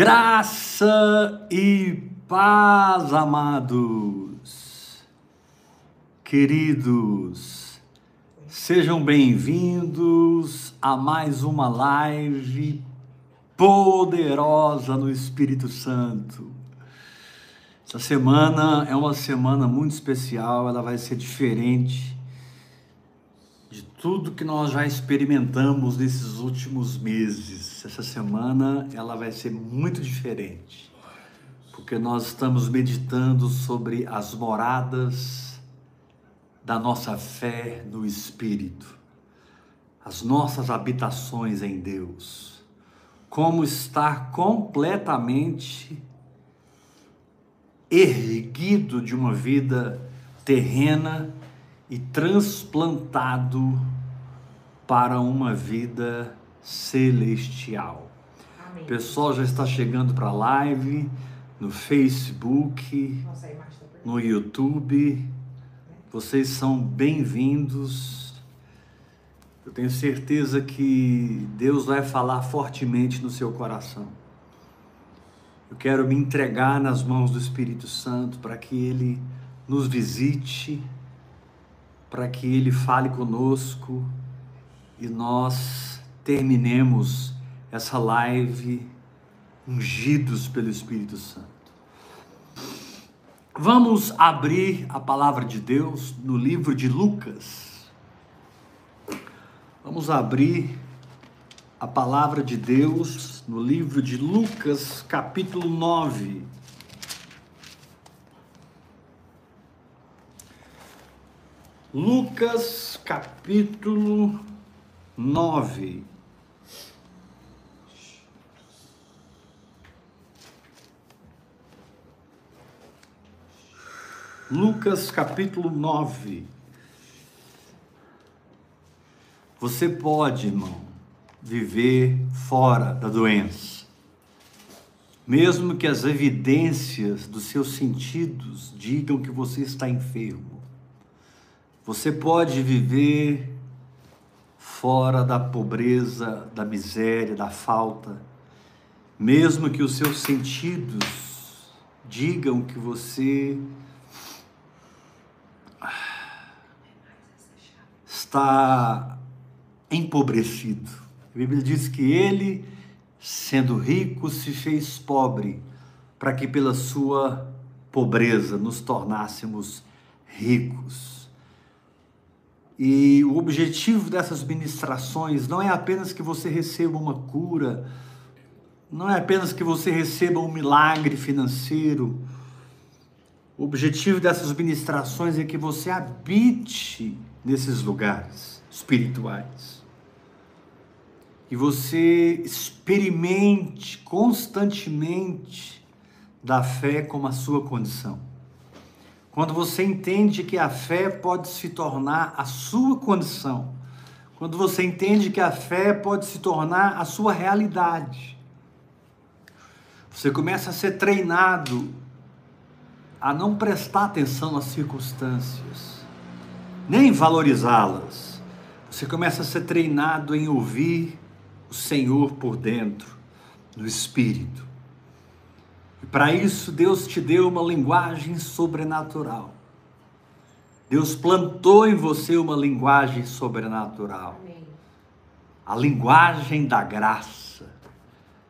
Graça e paz, amados, queridos, sejam bem-vindos a mais uma live poderosa no Espírito Santo. Essa semana é uma semana muito especial, ela vai ser diferente de tudo que nós já experimentamos nesses últimos meses. Essa semana ela vai ser muito diferente, porque nós estamos meditando sobre as moradas da nossa fé no Espírito, as nossas habitações em Deus, como estar completamente erguido de uma vida terrena e transplantado para uma vida celestial. Amém. O pessoal já está chegando para a live no Facebook, no YouTube. Vocês são bem-vindos. Eu tenho certeza que Deus vai falar fortemente no seu coração. Eu quero me entregar nas mãos do Espírito Santo para que ele nos visite para que Ele fale conosco e nós terminemos essa live ungidos pelo Espírito Santo. Vamos abrir a palavra de Deus no livro de Lucas. Vamos abrir a palavra de Deus no livro de Lucas, capítulo 9. Lucas capítulo 9. Lucas capítulo 9. Você pode, irmão, viver fora da doença. Mesmo que as evidências dos seus sentidos digam que você está enfermo. Você pode viver fora da pobreza, da miséria, da falta, mesmo que os seus sentidos digam que você está empobrecido. A Bíblia diz que ele, sendo rico, se fez pobre, para que pela sua pobreza nos tornássemos ricos. E o objetivo dessas ministrações não é apenas que você receba uma cura, não é apenas que você receba um milagre financeiro. O objetivo dessas ministrações é que você habite nesses lugares espirituais. E você experimente constantemente da fé como a sua condição. Quando você entende que a fé pode se tornar a sua condição. Quando você entende que a fé pode se tornar a sua realidade. Você começa a ser treinado a não prestar atenção nas circunstâncias, nem valorizá-las. Você começa a ser treinado em ouvir o Senhor por dentro, no espírito. E para isso Deus te deu uma linguagem sobrenatural. Deus plantou em você uma linguagem sobrenatural. Amém. A linguagem da graça.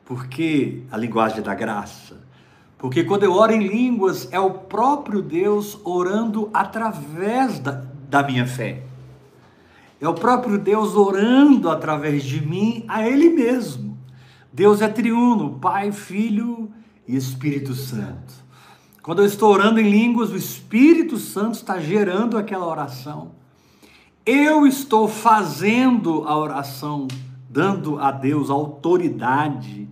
Por que a linguagem da graça? Porque quando eu oro em línguas, é o próprio Deus orando através da, da minha fé. É o próprio Deus orando através de mim a Ele mesmo. Deus é triuno, Pai, Filho e Espírito Santo. Quando eu estou orando em línguas, o Espírito Santo está gerando aquela oração. Eu estou fazendo a oração, dando a Deus autoridade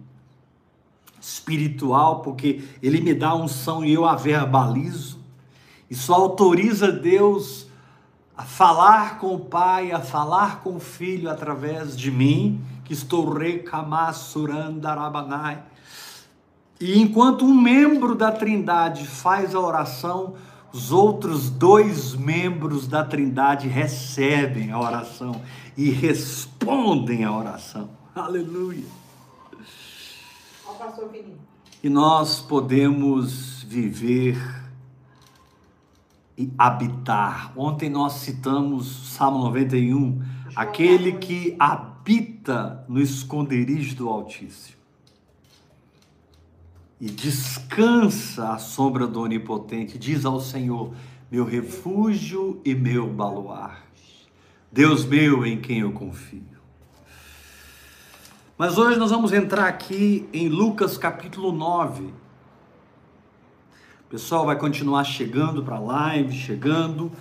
espiritual, porque Ele me dá unção e eu a verbalizo. Isso autoriza Deus a falar com o Pai, a falar com o Filho através de mim, que estou recamasurandarabanai e enquanto um membro da Trindade faz a oração, os outros dois membros da Trindade recebem a oração e respondem à oração. Aleluia. E nós podemos viver e habitar. Ontem nós citamos Salmo 91, aquele que habita no esconderijo do Altíssimo e descansa à sombra do Onipotente, diz ao Senhor: meu refúgio e meu baluarte, Deus meu em quem eu confio. Mas hoje nós vamos entrar aqui em Lucas capítulo 9. O pessoal vai continuar chegando para a live, chegando.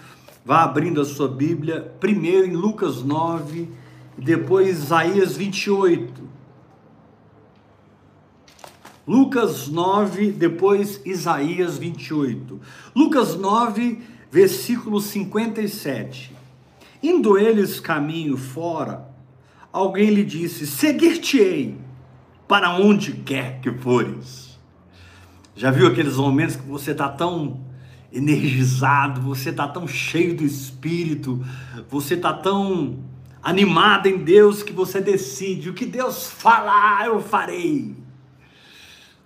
Vá abrindo a sua Bíblia, primeiro em Lucas 9 e depois Isaías 28. Lucas 9, depois Isaías 28. Lucas 9, versículo 57. Indo eles caminho fora, alguém lhe disse: Seguir-te-ei para onde quer que fores. Já viu aqueles momentos que você está tão energizado, você está tão cheio do Espírito, você está tão animado em Deus que você decide: o que Deus falar, eu farei.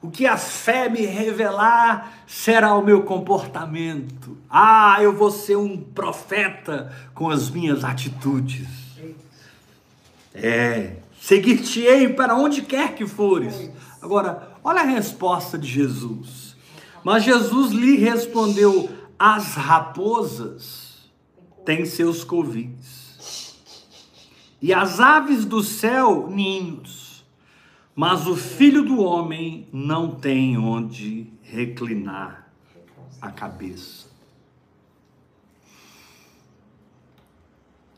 O que a fé me revelar será o meu comportamento. Ah, eu vou ser um profeta com as minhas atitudes. É, seguir-te-ei para onde quer que fores. Agora, olha a resposta de Jesus. Mas Jesus lhe respondeu: As raposas têm seus covis, e as aves do céu ninhos mas o filho do homem não tem onde reclinar a cabeça.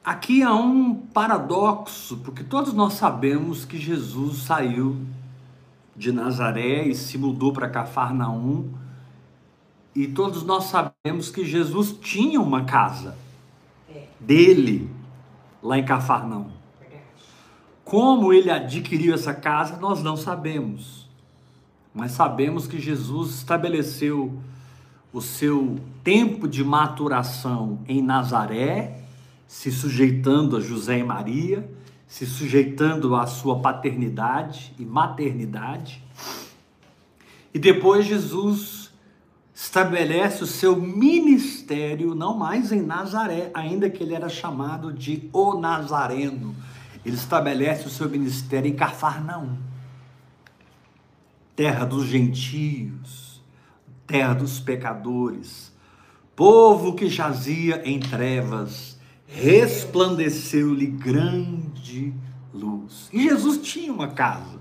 Aqui há um paradoxo, porque todos nós sabemos que Jesus saiu de Nazaré e se mudou para Cafarnaum, e todos nós sabemos que Jesus tinha uma casa é. dele lá em Cafarnaum. Como ele adquiriu essa casa, nós não sabemos. Mas sabemos que Jesus estabeleceu o seu tempo de maturação em Nazaré, se sujeitando a José e Maria, se sujeitando à sua paternidade e maternidade. E depois Jesus estabelece o seu ministério não mais em Nazaré, ainda que ele era chamado de o Nazareno ele estabelece o seu ministério em Cafarnaum, terra dos gentios, terra dos pecadores, povo que jazia em trevas, resplandeceu-lhe grande luz. E Jesus tinha uma casa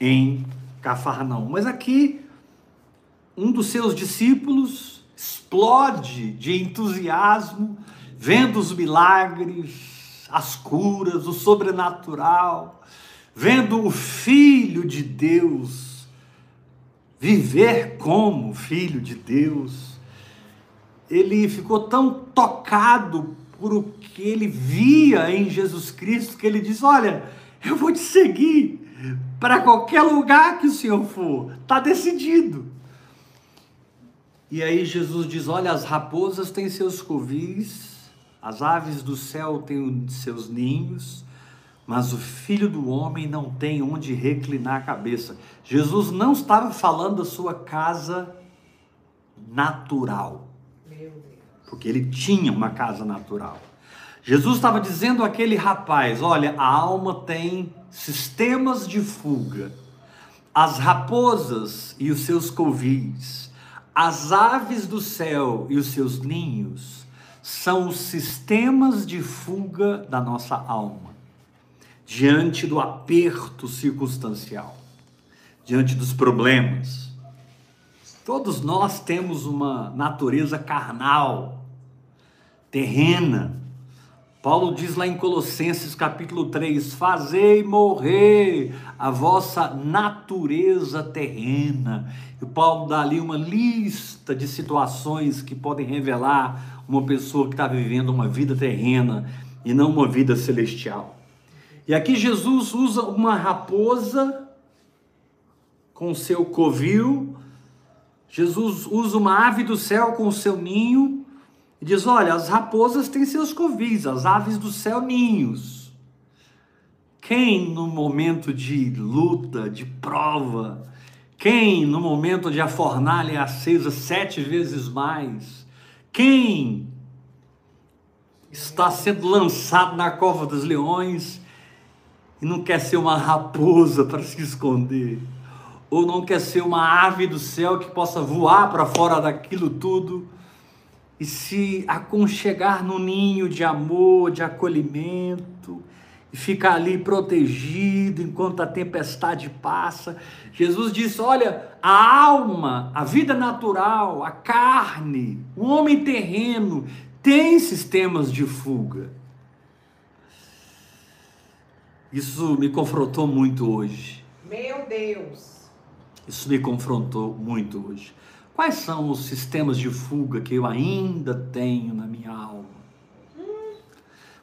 em Cafarnaum, mas aqui um dos seus discípulos explode de entusiasmo, vendo os milagres, as curas, o sobrenatural, vendo o Filho de Deus viver como Filho de Deus, ele ficou tão tocado por o que ele via em Jesus Cristo que ele disse: Olha, eu vou te seguir para qualquer lugar que o Senhor for, está decidido. E aí Jesus diz: Olha, as raposas têm seus covis, as aves do céu têm seus ninhos, mas o filho do homem não tem onde reclinar a cabeça. Jesus não estava falando da sua casa natural, porque ele tinha uma casa natural. Jesus estava dizendo àquele rapaz: olha, a alma tem sistemas de fuga, as raposas e os seus covis, as aves do céu e os seus ninhos são os sistemas de fuga da nossa alma, diante do aperto circunstancial, diante dos problemas. Todos nós temos uma natureza carnal, terrena. Paulo diz lá em Colossenses capítulo 3: Fazei morrer a vossa natureza terrena. E Paulo dá ali uma lista de situações que podem revelar uma pessoa que está vivendo uma vida terrena e não uma vida celestial. E aqui Jesus usa uma raposa com seu covil, Jesus usa uma ave do céu com seu ninho, e diz: Olha, as raposas têm seus covis, as aves do céu, ninhos. Quem no momento de luta, de prova, quem no momento de a fornalha é acesa sete vezes mais, quem está sendo lançado na cova dos leões e não quer ser uma raposa para se esconder, ou não quer ser uma ave do céu que possa voar para fora daquilo tudo e se aconchegar no ninho de amor, de acolhimento, e ficar ali protegido enquanto a tempestade passa. Jesus disse: Olha, a alma, a vida natural, a carne, o homem terreno tem sistemas de fuga. Isso me confrontou muito hoje. Meu Deus. Isso me confrontou muito hoje. Quais são os sistemas de fuga que eu ainda tenho na minha alma?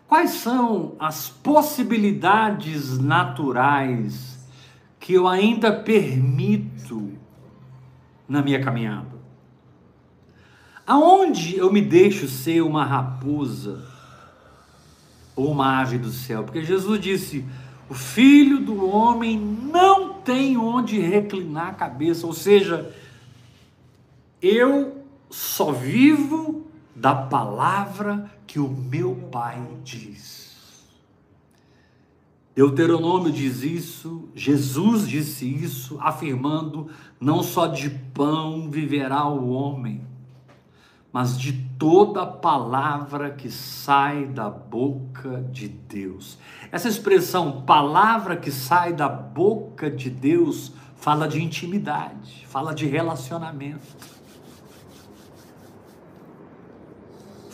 Quais são as possibilidades naturais que eu ainda permito na minha caminhada? Aonde eu me deixo ser uma raposa ou uma ave do céu? Porque Jesus disse: o filho do homem não tem onde reclinar a cabeça, ou seja, eu só vivo da palavra que o meu Pai diz. Deuteronômio diz isso, Jesus disse isso, afirmando: não só de pão viverá o homem, mas de toda palavra que sai da boca de Deus. Essa expressão, palavra que sai da boca de Deus, fala de intimidade, fala de relacionamento.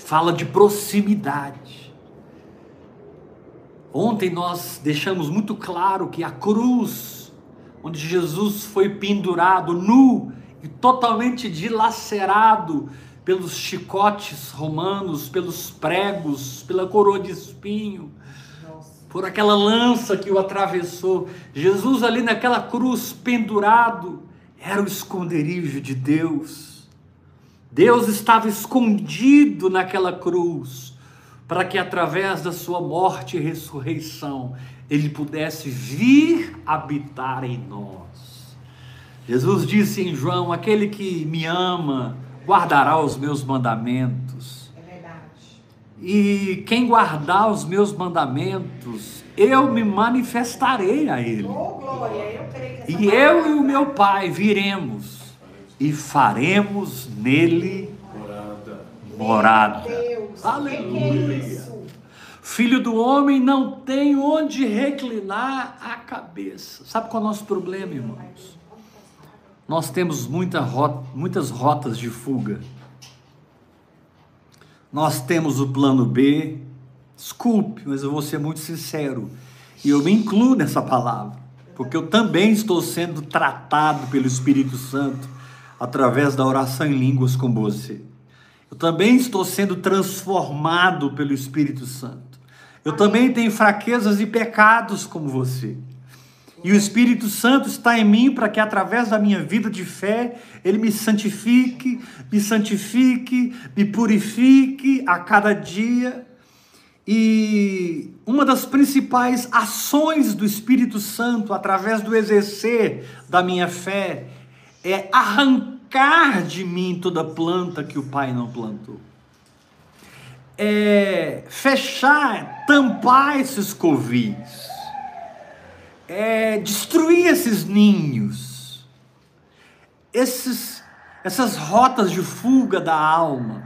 Fala de proximidade. Ontem nós deixamos muito claro que a cruz, onde Jesus foi pendurado nu e totalmente dilacerado pelos chicotes romanos, pelos pregos, pela coroa de espinho, por aquela lança que o atravessou. Jesus ali naquela cruz pendurado era o esconderijo de Deus Deus estava escondido naquela cruz, para que através da sua morte e ressurreição, ele pudesse vir habitar em nós. Jesus disse em João: Aquele que me ama guardará os meus mandamentos. É verdade. E quem guardar os meus mandamentos, eu me manifestarei a ele. Oh, glória, eu creio que e eu e o meu Pai viremos e faremos nele morada. morada. Deus, Aleluia. Que é Filho do homem não tem onde reclinar a cabeça. Sabe qual é o nosso problema, irmãos? Nós temos muita rota, muitas rotas de fuga. Nós temos o plano B. Desculpe, mas eu vou ser muito sincero. E eu me incluo nessa palavra. Porque eu também estou sendo tratado pelo Espírito Santo através da oração em línguas com você. Eu também estou sendo transformado pelo Espírito Santo. Eu também tenho fraquezas e pecados como você. E o Espírito Santo está em mim para que, através da minha vida de fé, ele me santifique, me santifique, me purifique a cada dia. E uma das principais ações do Espírito Santo, através do exercer da minha fé, é arrancar de mim toda planta que o Pai não plantou. É fechar, tampar esses covis. É destruir esses ninhos. Esses, essas rotas de fuga da alma.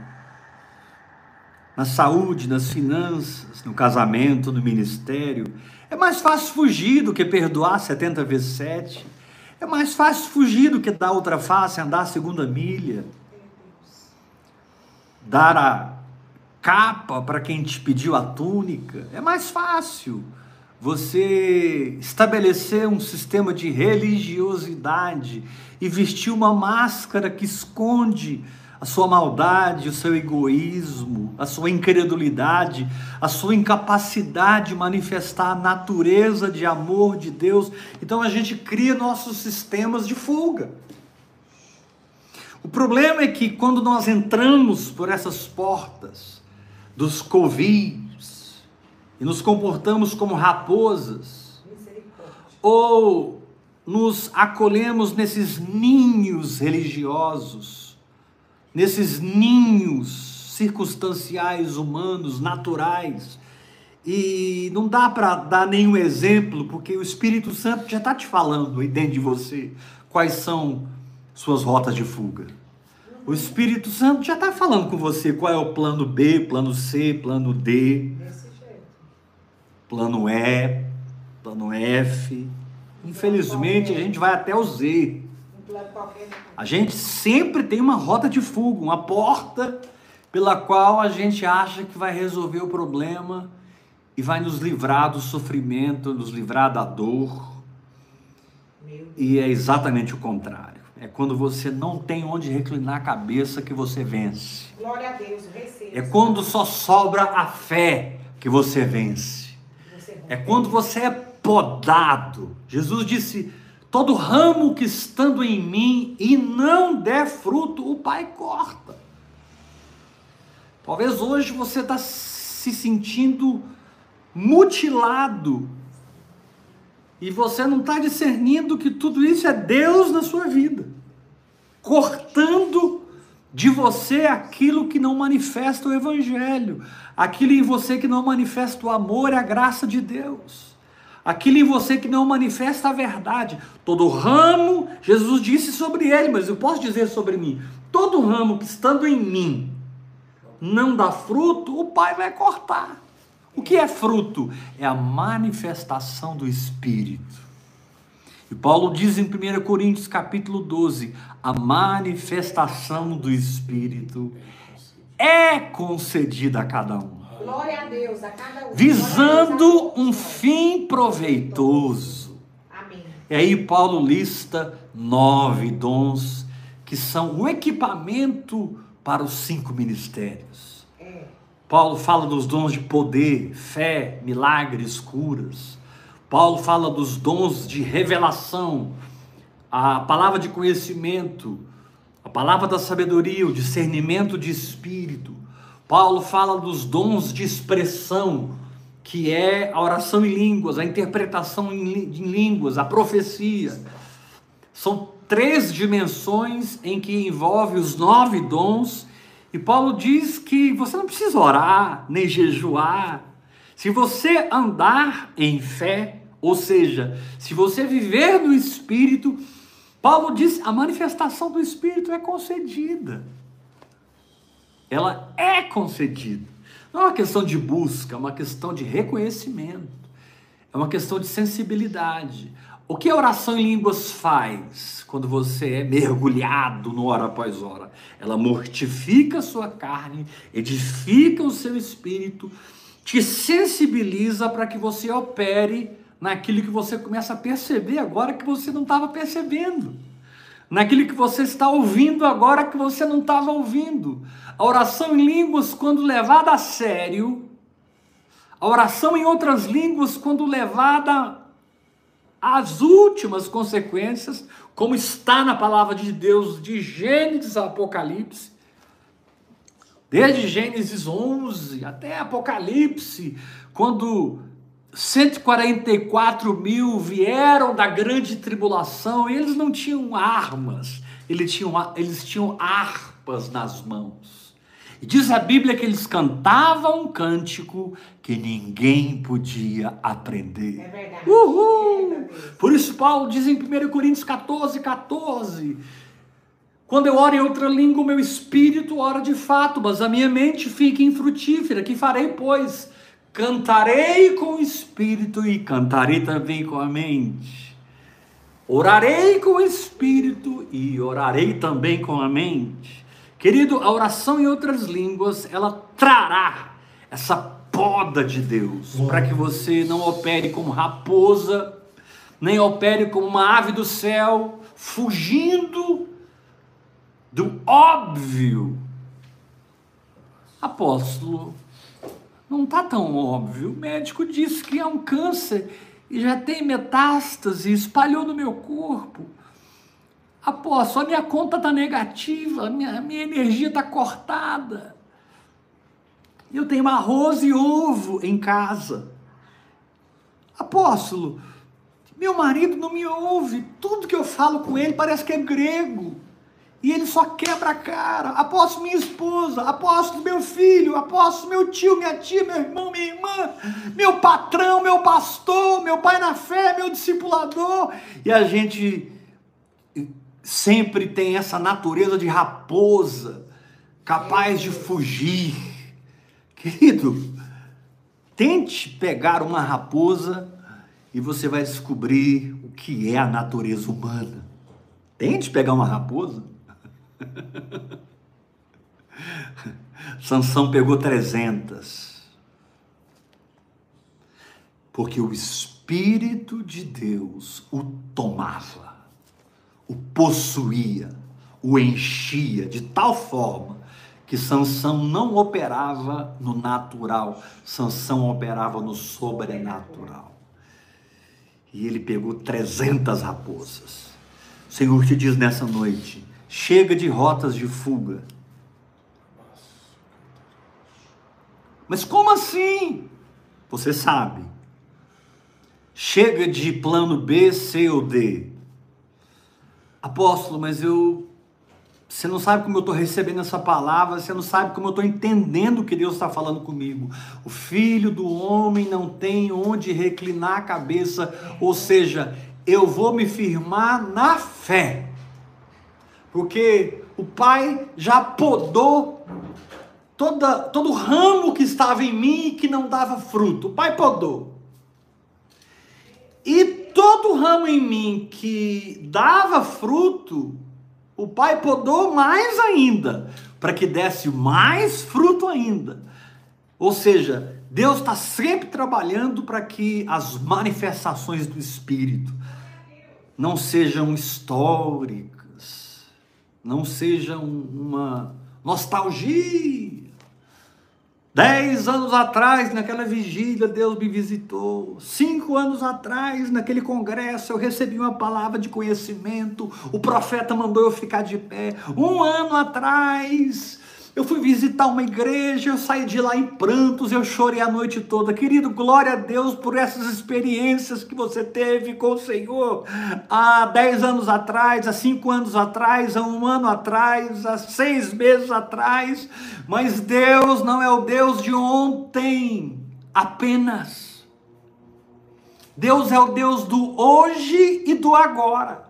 Na saúde, nas finanças, no casamento, no ministério. É mais fácil fugir do que perdoar 70 vezes 7 é mais fácil fugir do que dar outra face, andar a segunda milha. Dar a capa para quem te pediu a túnica. É mais fácil você estabelecer um sistema de religiosidade e vestir uma máscara que esconde a sua maldade, o seu egoísmo, a sua incredulidade, a sua incapacidade de manifestar a natureza de amor de Deus. Então a gente cria nossos sistemas de fuga. O problema é que quando nós entramos por essas portas dos covis e nos comportamos como raposas, ou nos acolhemos nesses ninhos religiosos, nesses ninhos circunstanciais humanos, naturais, e não dá para dar nenhum exemplo, porque o Espírito Santo já está te falando aí dentro de você quais são suas rotas de fuga. O Espírito Santo já está falando com você qual é o plano B, plano C, plano D, plano E, plano F. Infelizmente, a gente vai até o Z. A gente sempre tem uma rota de fuga, uma porta pela qual a gente acha que vai resolver o problema e vai nos livrar do sofrimento, nos livrar da dor. E é exatamente o contrário. É quando você não tem onde reclinar a cabeça que você vence. Glória a Deus, receba. É quando só sobra a fé que você vence. É quando você é podado. Jesus disse: Todo ramo que estando em mim e não der fruto, o Pai corta. Talvez hoje você está se sentindo mutilado e você não está discernindo que tudo isso é Deus na sua vida, cortando de você aquilo que não manifesta o Evangelho, aquilo em você que não manifesta o amor e a graça de Deus, aquilo em você que não manifesta a verdade. Todo ramo, Jesus disse sobre ele, mas eu posso dizer sobre mim: todo ramo que estando em mim não dá fruto, o Pai vai cortar. O que é fruto? É a manifestação do Espírito. E Paulo diz em 1 Coríntios capítulo 12: a manifestação do Espírito é concedida a cada um. Glória a Deus, a cada um. Visando um fim proveitoso. Amém. E aí Paulo lista nove dons que são o equipamento para os cinco ministérios. É. Paulo fala dos dons de poder, fé, milagres, curas. Paulo fala dos dons de revelação, a palavra de conhecimento, a palavra da sabedoria, o discernimento de espírito. Paulo fala dos dons de expressão, que é a oração em línguas, a interpretação em línguas, a profecia. São três dimensões em que envolve os nove dons e Paulo diz que você não precisa orar, nem jejuar. Se você andar em fé, ou seja, se você viver no Espírito, Paulo diz a manifestação do Espírito é concedida. Ela é concedida. Não é uma questão de busca, é uma questão de reconhecimento, é uma questão de sensibilidade. O que a oração em línguas faz quando você é mergulhado no hora após hora? Ela mortifica a sua carne, edifica o seu espírito, te sensibiliza para que você opere naquilo que você começa a perceber agora que você não estava percebendo, naquilo que você está ouvindo agora que você não estava ouvindo. A oração em línguas, quando levada a sério, a oração em outras línguas, quando levada as últimas consequências, como está na palavra de Deus de Gênesis a Apocalipse, desde Gênesis 11 até Apocalipse, quando 144 mil vieram da grande tribulação, e eles não tinham armas, eles tinham, eles tinham harpas nas mãos. E diz a Bíblia que eles cantavam um cântico que ninguém podia aprender. É verdade. Uhul! Por isso, Paulo diz em 1 Coríntios 14, 14: Quando eu oro em outra língua, o meu espírito ora de fato, mas a minha mente fica infrutífera. Que farei, pois? Cantarei com o espírito e cantarei também com a mente. Orarei com o espírito e orarei também com a mente. Querido, a oração em outras línguas, ela trará essa poda de Deus, para que você não opere como raposa, nem opere como uma ave do céu, fugindo do óbvio. Apóstolo, não está tão óbvio. O médico disse que é um câncer e já tem metástase, espalhou no meu corpo. Apóstolo, a minha conta está negativa, a minha, a minha energia está cortada. Eu tenho arroz e ovo em casa. Apóstolo, Meu marido não me ouve. Tudo que eu falo com ele parece que é grego. E ele só quebra a cara. Aposto minha esposa, aposto meu filho, aposto meu tio, minha tia, meu irmão, minha irmã, meu patrão, meu pastor, meu pai na fé, meu discipulador. E a gente sempre tem essa natureza de raposa, capaz de fugir. Querido, tente pegar uma raposa e você vai descobrir o que é a natureza humana. Tente pegar uma raposa Sansão pegou 300. Porque o Espírito de Deus o tomava, o possuía, o enchia de tal forma que Sansão não operava no natural, Sansão operava no sobrenatural. E ele pegou 300 raposas. O Senhor te diz nessa noite: Chega de rotas de fuga. Mas como assim? Você sabe. Chega de plano B, C ou D. Apóstolo, mas eu. Você não sabe como eu estou recebendo essa palavra, você não sabe como eu estou entendendo o que Deus está falando comigo. O filho do homem não tem onde reclinar a cabeça, ou seja, eu vou me firmar na fé porque o pai já podou toda, todo ramo que estava em mim e que não dava fruto. O pai podou. E todo ramo em mim que dava fruto, o pai podou mais ainda, para que desse mais fruto ainda. Ou seja, Deus está sempre trabalhando para que as manifestações do Espírito não sejam históricas não seja uma nostalgia. Dez anos atrás, naquela vigília, Deus me visitou. Cinco anos atrás, naquele congresso, eu recebi uma palavra de conhecimento. O profeta mandou eu ficar de pé. Um ano atrás, eu fui visitar uma igreja, eu saí de lá em prantos, eu chorei a noite toda. Querido, glória a Deus por essas experiências que você teve com o Senhor há 10 anos atrás, há 5 anos atrás, há um ano atrás, há seis meses atrás. Mas Deus não é o Deus de ontem apenas. Deus é o Deus do hoje e do agora.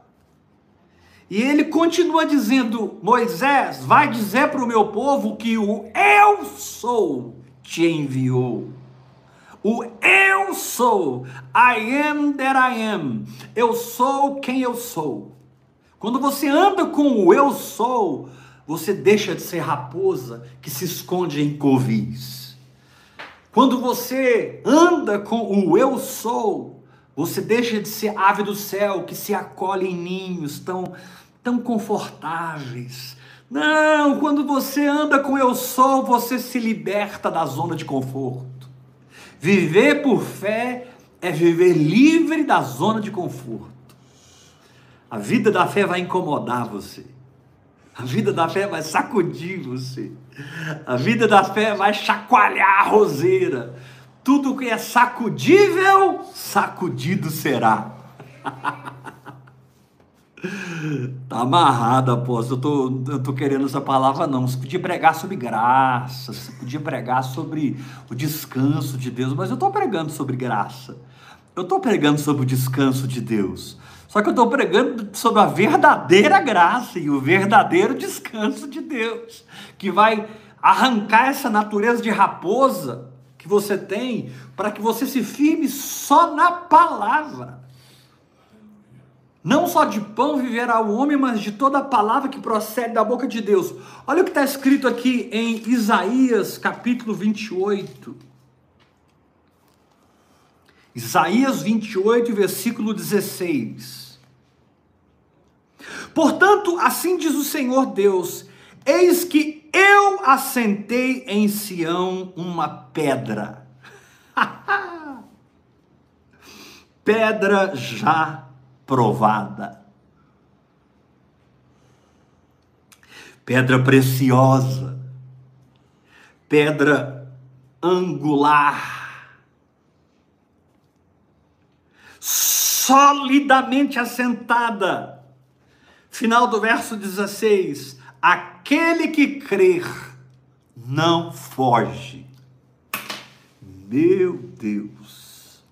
E ele continua dizendo: Moisés, vai dizer para o meu povo que o eu sou te enviou. O eu sou, I am that I am. Eu sou quem eu sou. Quando você anda com o eu sou, você deixa de ser raposa que se esconde em covis. Quando você anda com o eu sou, você deixa de ser ave do céu que se acolhe em ninhos tão tão confortáveis. Não, quando você anda com eu sou, você se liberta da zona de conforto. Viver por fé é viver livre da zona de conforto. A vida da fé vai incomodar você. A vida da fé vai sacudir você. A vida da fé vai chacoalhar a roseira. Tudo que é sacudível, sacudido será. Tá amarrado, apóstolo. Eu tô, eu tô querendo essa palavra, não. Você podia pregar sobre graça, você podia pregar sobre o descanso de Deus, mas eu tô pregando sobre graça. Eu tô pregando sobre o descanso de Deus. Só que eu estou pregando sobre a verdadeira graça e o verdadeiro descanso de Deus, que vai arrancar essa natureza de raposa que você tem, para que você se firme só na palavra. Não só de pão viverá o homem, mas de toda palavra que procede da boca de Deus. Olha o que está escrito aqui em Isaías capítulo 28. Isaías 28, versículo 16. Portanto, assim diz o Senhor Deus: Eis que eu assentei em Sião uma pedra. pedra já provada. Pedra preciosa, pedra angular, solidamente assentada. Final do verso 16: aquele que crer não foge. Meu Deus,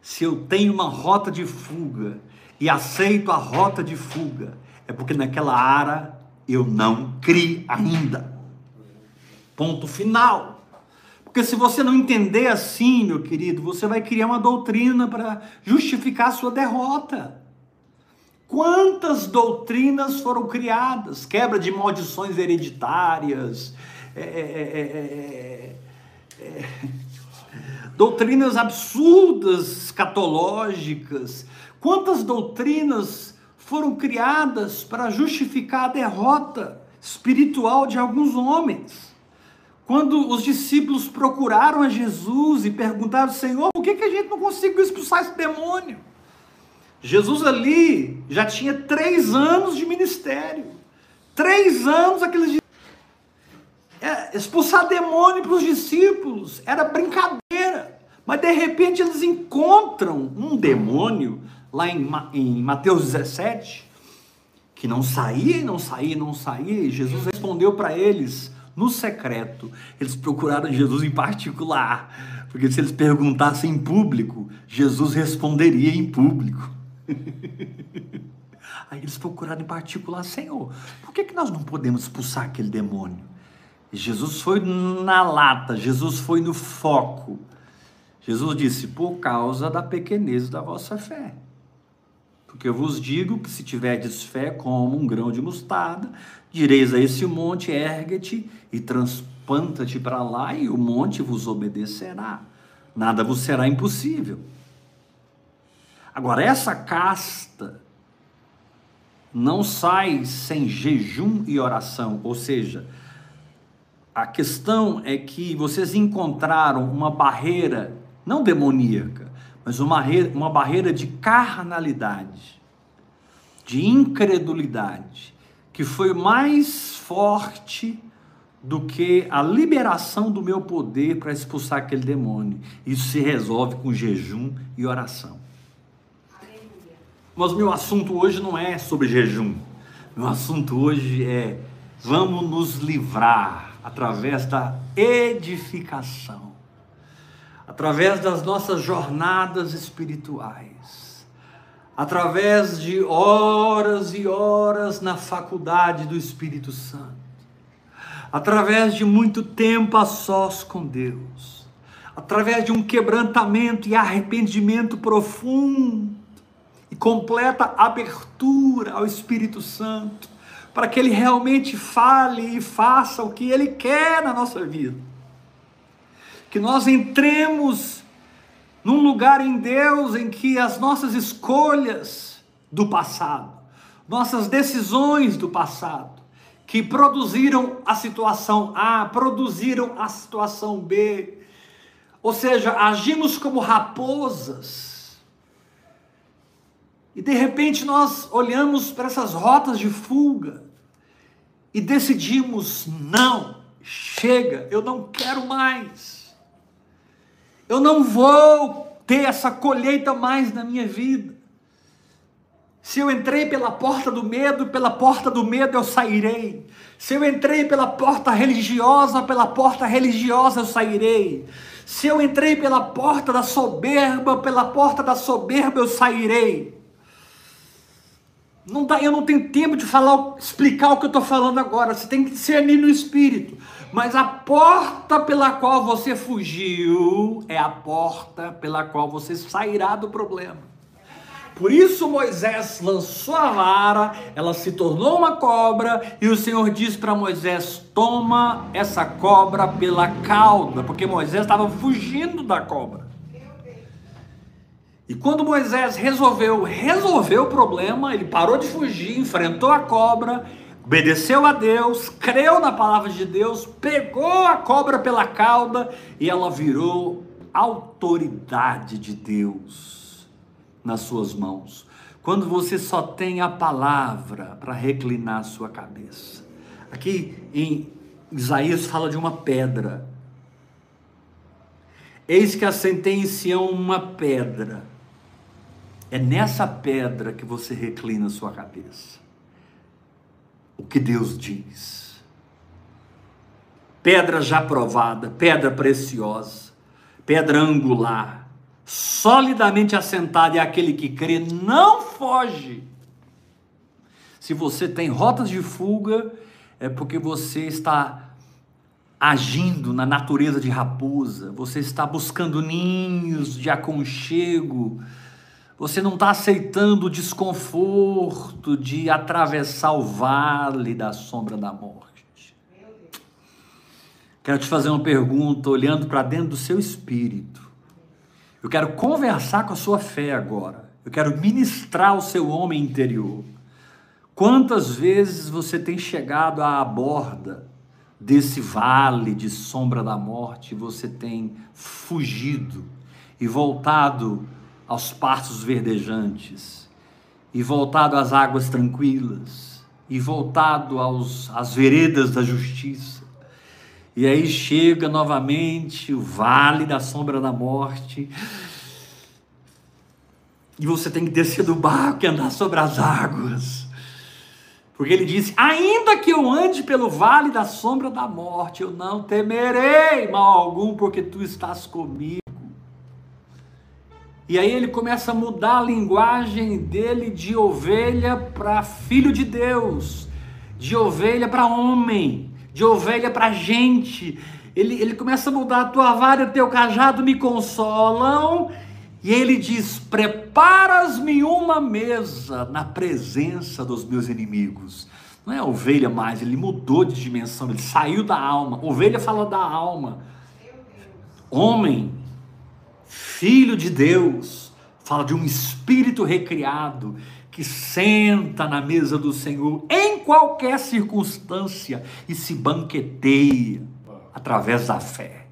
se eu tenho uma rota de fuga e aceito a rota de fuga, é porque naquela área eu não criei ainda. Ponto final. Porque se você não entender assim, meu querido, você vai criar uma doutrina para justificar a sua derrota. Quantas doutrinas foram criadas? Quebra de maldições hereditárias, é, é, é, doutrinas absurdas, escatológicas. Quantas doutrinas foram criadas para justificar a derrota espiritual de alguns homens? Quando os discípulos procuraram a Jesus e perguntaram, Senhor, por que, que a gente não conseguiu expulsar esse demônio? Jesus ali já tinha três anos de ministério. Três anos aqueles é, expulsar demônio para os discípulos era brincadeira. Mas de repente eles encontram um demônio lá em, em Mateus 17 que não saía, não saía, não saía. E Jesus respondeu para eles: no secreto. Eles procuraram Jesus em particular, porque se eles perguntassem em público, Jesus responderia em público. Aí eles procuraram em particular, Senhor, por que, que nós não podemos expulsar aquele demônio? Jesus foi na lata, Jesus foi no foco. Jesus disse: por causa da pequenez da vossa fé. Porque eu vos digo que se tiverdes fé como um grão de mostarda, direis a esse monte: ergue-te e transplanta-te para lá, e o monte vos obedecerá. Nada vos será impossível. Agora, essa casta não sai sem jejum e oração, ou seja, a questão é que vocês encontraram uma barreira, não demoníaca, mas uma, uma barreira de carnalidade, de incredulidade, que foi mais forte do que a liberação do meu poder para expulsar aquele demônio. Isso se resolve com jejum e oração. Mas meu assunto hoje não é sobre jejum. Meu assunto hoje é vamos nos livrar através da edificação através das nossas jornadas espirituais, através de horas e horas na faculdade do Espírito Santo, através de muito tempo a sós com Deus, através de um quebrantamento e arrependimento profundo e completa abertura ao Espírito Santo, para que ele realmente fale e faça o que ele quer na nossa vida que nós entremos num lugar em Deus em que as nossas escolhas do passado, nossas decisões do passado, que produziram a situação A, produziram a situação B, ou seja, agimos como raposas. E de repente nós olhamos para essas rotas de fuga e decidimos: não, chega, eu não quero mais. Eu não vou ter essa colheita mais na minha vida. Se eu entrei pela porta do medo, pela porta do medo eu sairei. Se eu entrei pela porta religiosa, pela porta religiosa eu sairei. Se eu entrei pela porta da soberba, pela porta da soberba eu sairei. Não dá, eu não tenho tempo de falar, explicar o que eu estou falando agora. Você tem que discernir no espírito. Mas a porta pela qual você fugiu é a porta pela qual você sairá do problema. Por isso Moisés lançou a vara, ela se tornou uma cobra, e o Senhor disse para Moisés: Toma essa cobra pela cauda, porque Moisés estava fugindo da cobra. E quando Moisés resolveu resolver o problema, ele parou de fugir, enfrentou a cobra obedeceu a Deus, creu na palavra de Deus, pegou a cobra pela cauda e ela virou autoridade de Deus nas suas mãos. Quando você só tem a palavra para reclinar a sua cabeça. Aqui em Isaías fala de uma pedra. Eis que assentei em Sião uma pedra, É nessa pedra que você reclina sua cabeça. O que Deus diz. Pedra já provada, pedra preciosa, pedra angular, solidamente assentada, e aquele que crê não foge. Se você tem rotas de fuga, é porque você está agindo na natureza de raposa, você está buscando ninhos de aconchego, você não está aceitando o desconforto de atravessar o vale da sombra da morte. Quero te fazer uma pergunta, olhando para dentro do seu espírito. Eu quero conversar com a sua fé agora. Eu quero ministrar o seu homem interior. Quantas vezes você tem chegado à borda desse vale de sombra da morte, você tem fugido e voltado aos pastos verdejantes, e voltado às águas tranquilas, e voltado aos, às veredas da justiça. E aí chega novamente o vale da sombra da morte, e você tem que descer do barco e andar sobre as águas. Porque ele disse: Ainda que eu ande pelo vale da sombra da morte, eu não temerei mal algum, porque tu estás comigo. E aí ele começa a mudar a linguagem dele de ovelha para filho de Deus, de ovelha para homem, de ovelha para gente. Ele, ele começa a mudar: a tua vara e o teu cajado me consolam e ele diz: Preparas-me uma mesa na presença dos meus inimigos. Não é ovelha mais, ele mudou de dimensão, ele saiu da alma. Ovelha fala da alma. Homem, filho de Deus, fala de um espírito recriado que senta na mesa do Senhor em qualquer circunstância e se banqueteia através da fé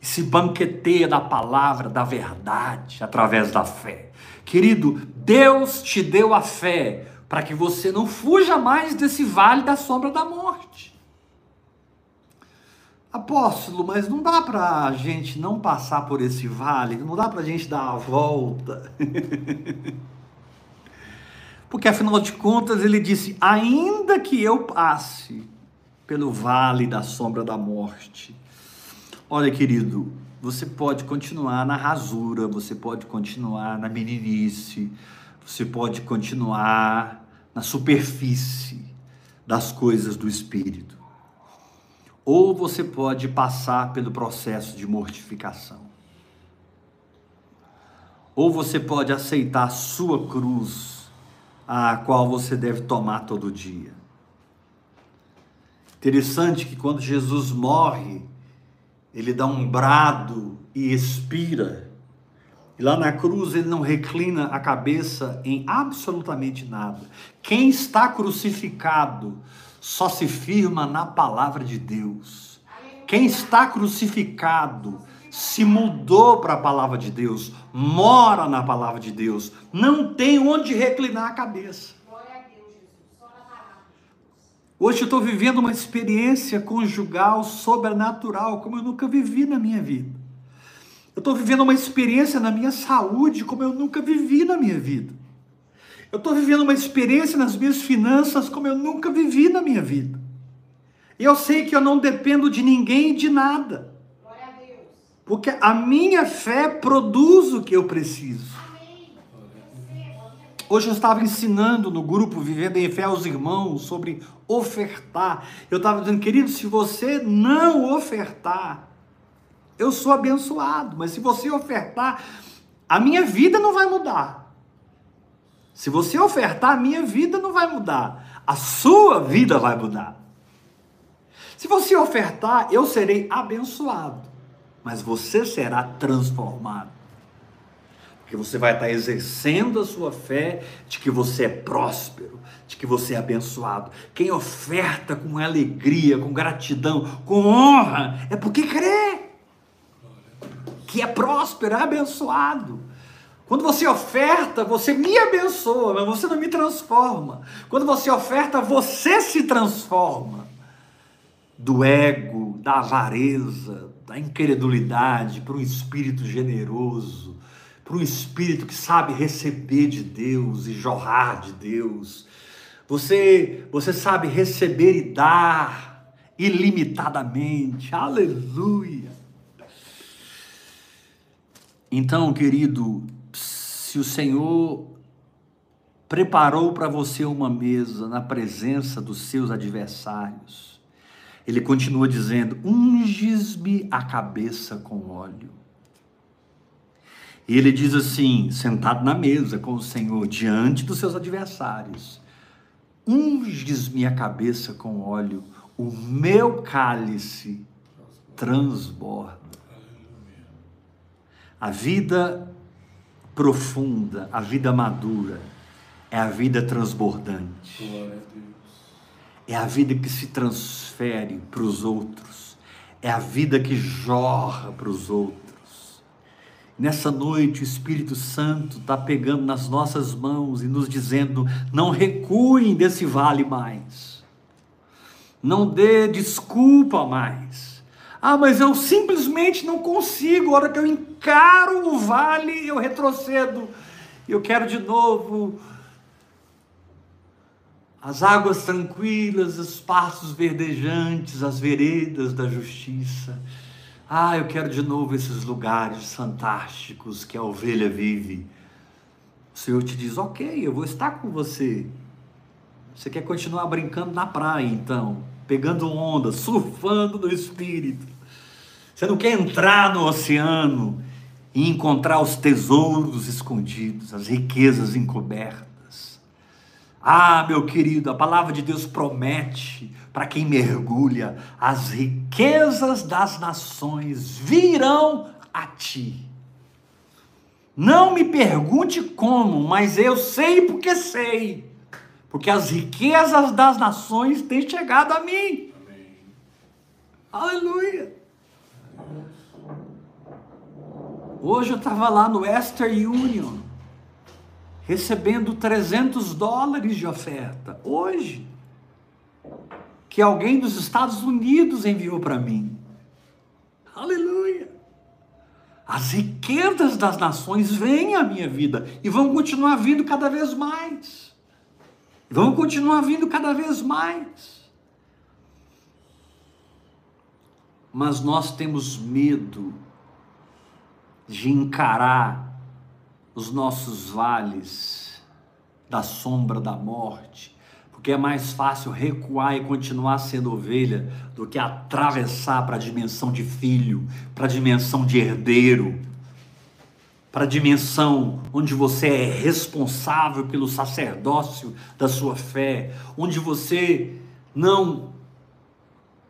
e se banqueteia da palavra, da verdade, através da fé. Querido, Deus te deu a fé para que você não fuja mais desse vale da sombra da morte. Apóstolo, mas não dá para a gente não passar por esse vale, não dá para a gente dar a volta. Porque afinal de contas ele disse: ainda que eu passe pelo vale da sombra da morte, Olha, querido, você pode continuar na rasura, você pode continuar na meninice, você pode continuar na superfície das coisas do espírito. Ou você pode passar pelo processo de mortificação. Ou você pode aceitar a sua cruz, a qual você deve tomar todo dia. Interessante que quando Jesus morre, ele dá um brado e expira. E lá na cruz ele não reclina a cabeça em absolutamente nada. Quem está crucificado só se firma na palavra de Deus. Quem está crucificado se mudou para a palavra de Deus, mora na palavra de Deus, não tem onde reclinar a cabeça. Hoje eu estou vivendo uma experiência conjugal sobrenatural, como eu nunca vivi na minha vida. Eu estou vivendo uma experiência na minha saúde, como eu nunca vivi na minha vida. Eu estou vivendo uma experiência nas minhas finanças, como eu nunca vivi na minha vida. E eu sei que eu não dependo de ninguém e de nada. Porque a minha fé produz o que eu preciso. Hoje eu estava ensinando no grupo Vivendo em Fé aos irmãos sobre ofertar. Eu estava dizendo, querido, se você não ofertar, eu sou abençoado, mas se você ofertar, a minha vida não vai mudar. Se você ofertar, a minha vida não vai mudar. A sua vida vai mudar. Se você ofertar, eu serei abençoado, mas você será transformado. Porque você vai estar exercendo a sua fé de que você é próspero, de que você é abençoado. Quem oferta com alegria, com gratidão, com honra, é porque crê que é próspero, é abençoado. Quando você oferta, você me abençoa, mas você não me transforma. Quando você oferta, você se transforma do ego, da avareza, da incredulidade para um espírito generoso para um espírito que sabe receber de Deus e jorrar de Deus. Você, você sabe receber e dar ilimitadamente. Aleluia. Então, querido, se o Senhor preparou para você uma mesa na presença dos seus adversários, ele continua dizendo: unges-me a cabeça com óleo. E ele diz assim, sentado na mesa com o Senhor, diante dos seus adversários: unges-me a cabeça com óleo, o meu cálice transborda. A vida profunda, a vida madura, é a vida transbordante. É a vida que se transfere para os outros. É a vida que jorra para os outros. Nessa noite, o Espírito Santo está pegando nas nossas mãos e nos dizendo: não recuem desse vale mais. Não dê desculpa mais ah, mas eu simplesmente não consigo. A hora que eu encaro o vale, eu retrocedo. Eu quero de novo as águas tranquilas, os passos verdejantes, as veredas da justiça. Ah, eu quero de novo esses lugares fantásticos que a ovelha vive. O Senhor te diz: Ok, eu vou estar com você. Você quer continuar brincando na praia, então? Pegando onda, surfando no espírito. Você não quer entrar no oceano e encontrar os tesouros escondidos, as riquezas encobertas. Ah, meu querido, a palavra de Deus promete para quem mergulha: as riquezas das nações virão a ti. Não me pergunte como, mas eu sei porque sei porque as riquezas das nações têm chegado a mim. Amém. Aleluia. Hoje eu estava lá no Western Union, recebendo 300 dólares de oferta. Hoje. Que alguém dos Estados Unidos enviou para mim. Aleluia. As riquezas das nações vêm à minha vida e vão continuar vindo cada vez mais. Vão continuar vindo cada vez mais. Mas nós temos medo de encarar os nossos vales da sombra da morte, porque é mais fácil recuar e continuar sendo ovelha do que atravessar para a dimensão de filho, para a dimensão de herdeiro para a dimensão onde você é responsável pelo sacerdócio da sua fé, onde você não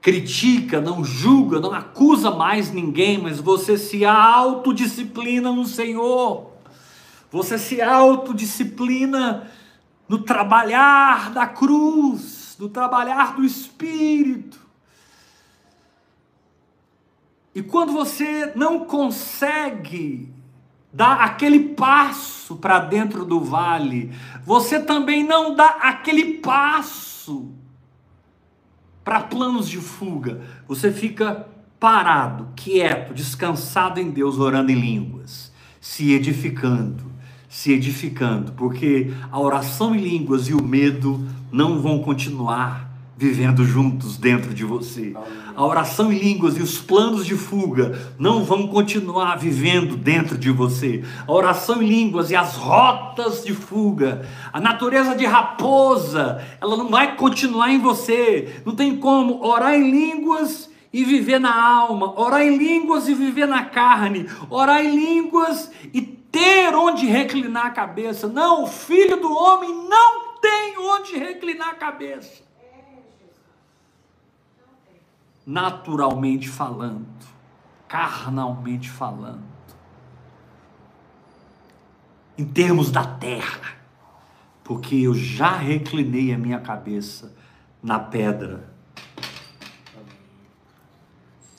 critica, não julga, não acusa mais ninguém, mas você se autodisciplina no Senhor. Você se autodisciplina no trabalhar da cruz, no trabalhar do Espírito. E quando você não consegue dá aquele passo para dentro do vale, você também não dá aquele passo para planos de fuga. Você fica parado, quieto, descansado em Deus, orando em línguas, se edificando, se edificando, porque a oração em línguas e o medo não vão continuar vivendo juntos dentro de você. A oração em línguas e os planos de fuga não vão continuar vivendo dentro de você. A oração em línguas e as rotas de fuga, a natureza de raposa, ela não vai continuar em você. Não tem como orar em línguas e viver na alma, orar em línguas e viver na carne, orar em línguas e ter onde reclinar a cabeça. Não, o filho do homem não tem onde reclinar a cabeça naturalmente falando, carnalmente falando, em termos da terra, porque eu já reclinei a minha cabeça na pedra,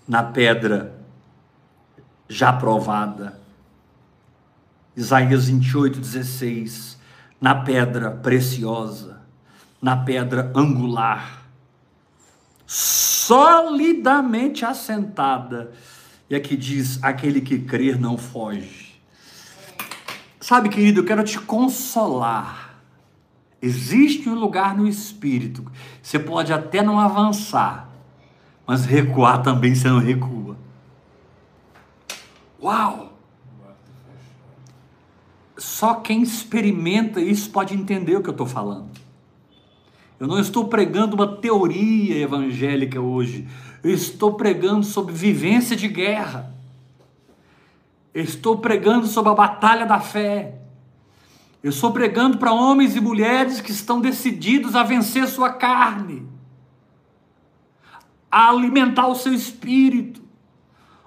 na pedra já provada. Isaías 28, 16, na pedra preciosa, na pedra angular solidamente assentada. E aqui diz: aquele que crer não foge. Sabe, querido, eu quero te consolar. Existe um lugar no espírito. Você pode até não avançar, mas recuar também você não recua. Uau! Só quem experimenta isso pode entender o que eu estou falando. Eu não estou pregando uma teoria evangélica hoje. Eu estou pregando sobre vivência de guerra. Eu estou pregando sobre a batalha da fé. Eu estou pregando para homens e mulheres que estão decididos a vencer sua carne, a alimentar o seu espírito.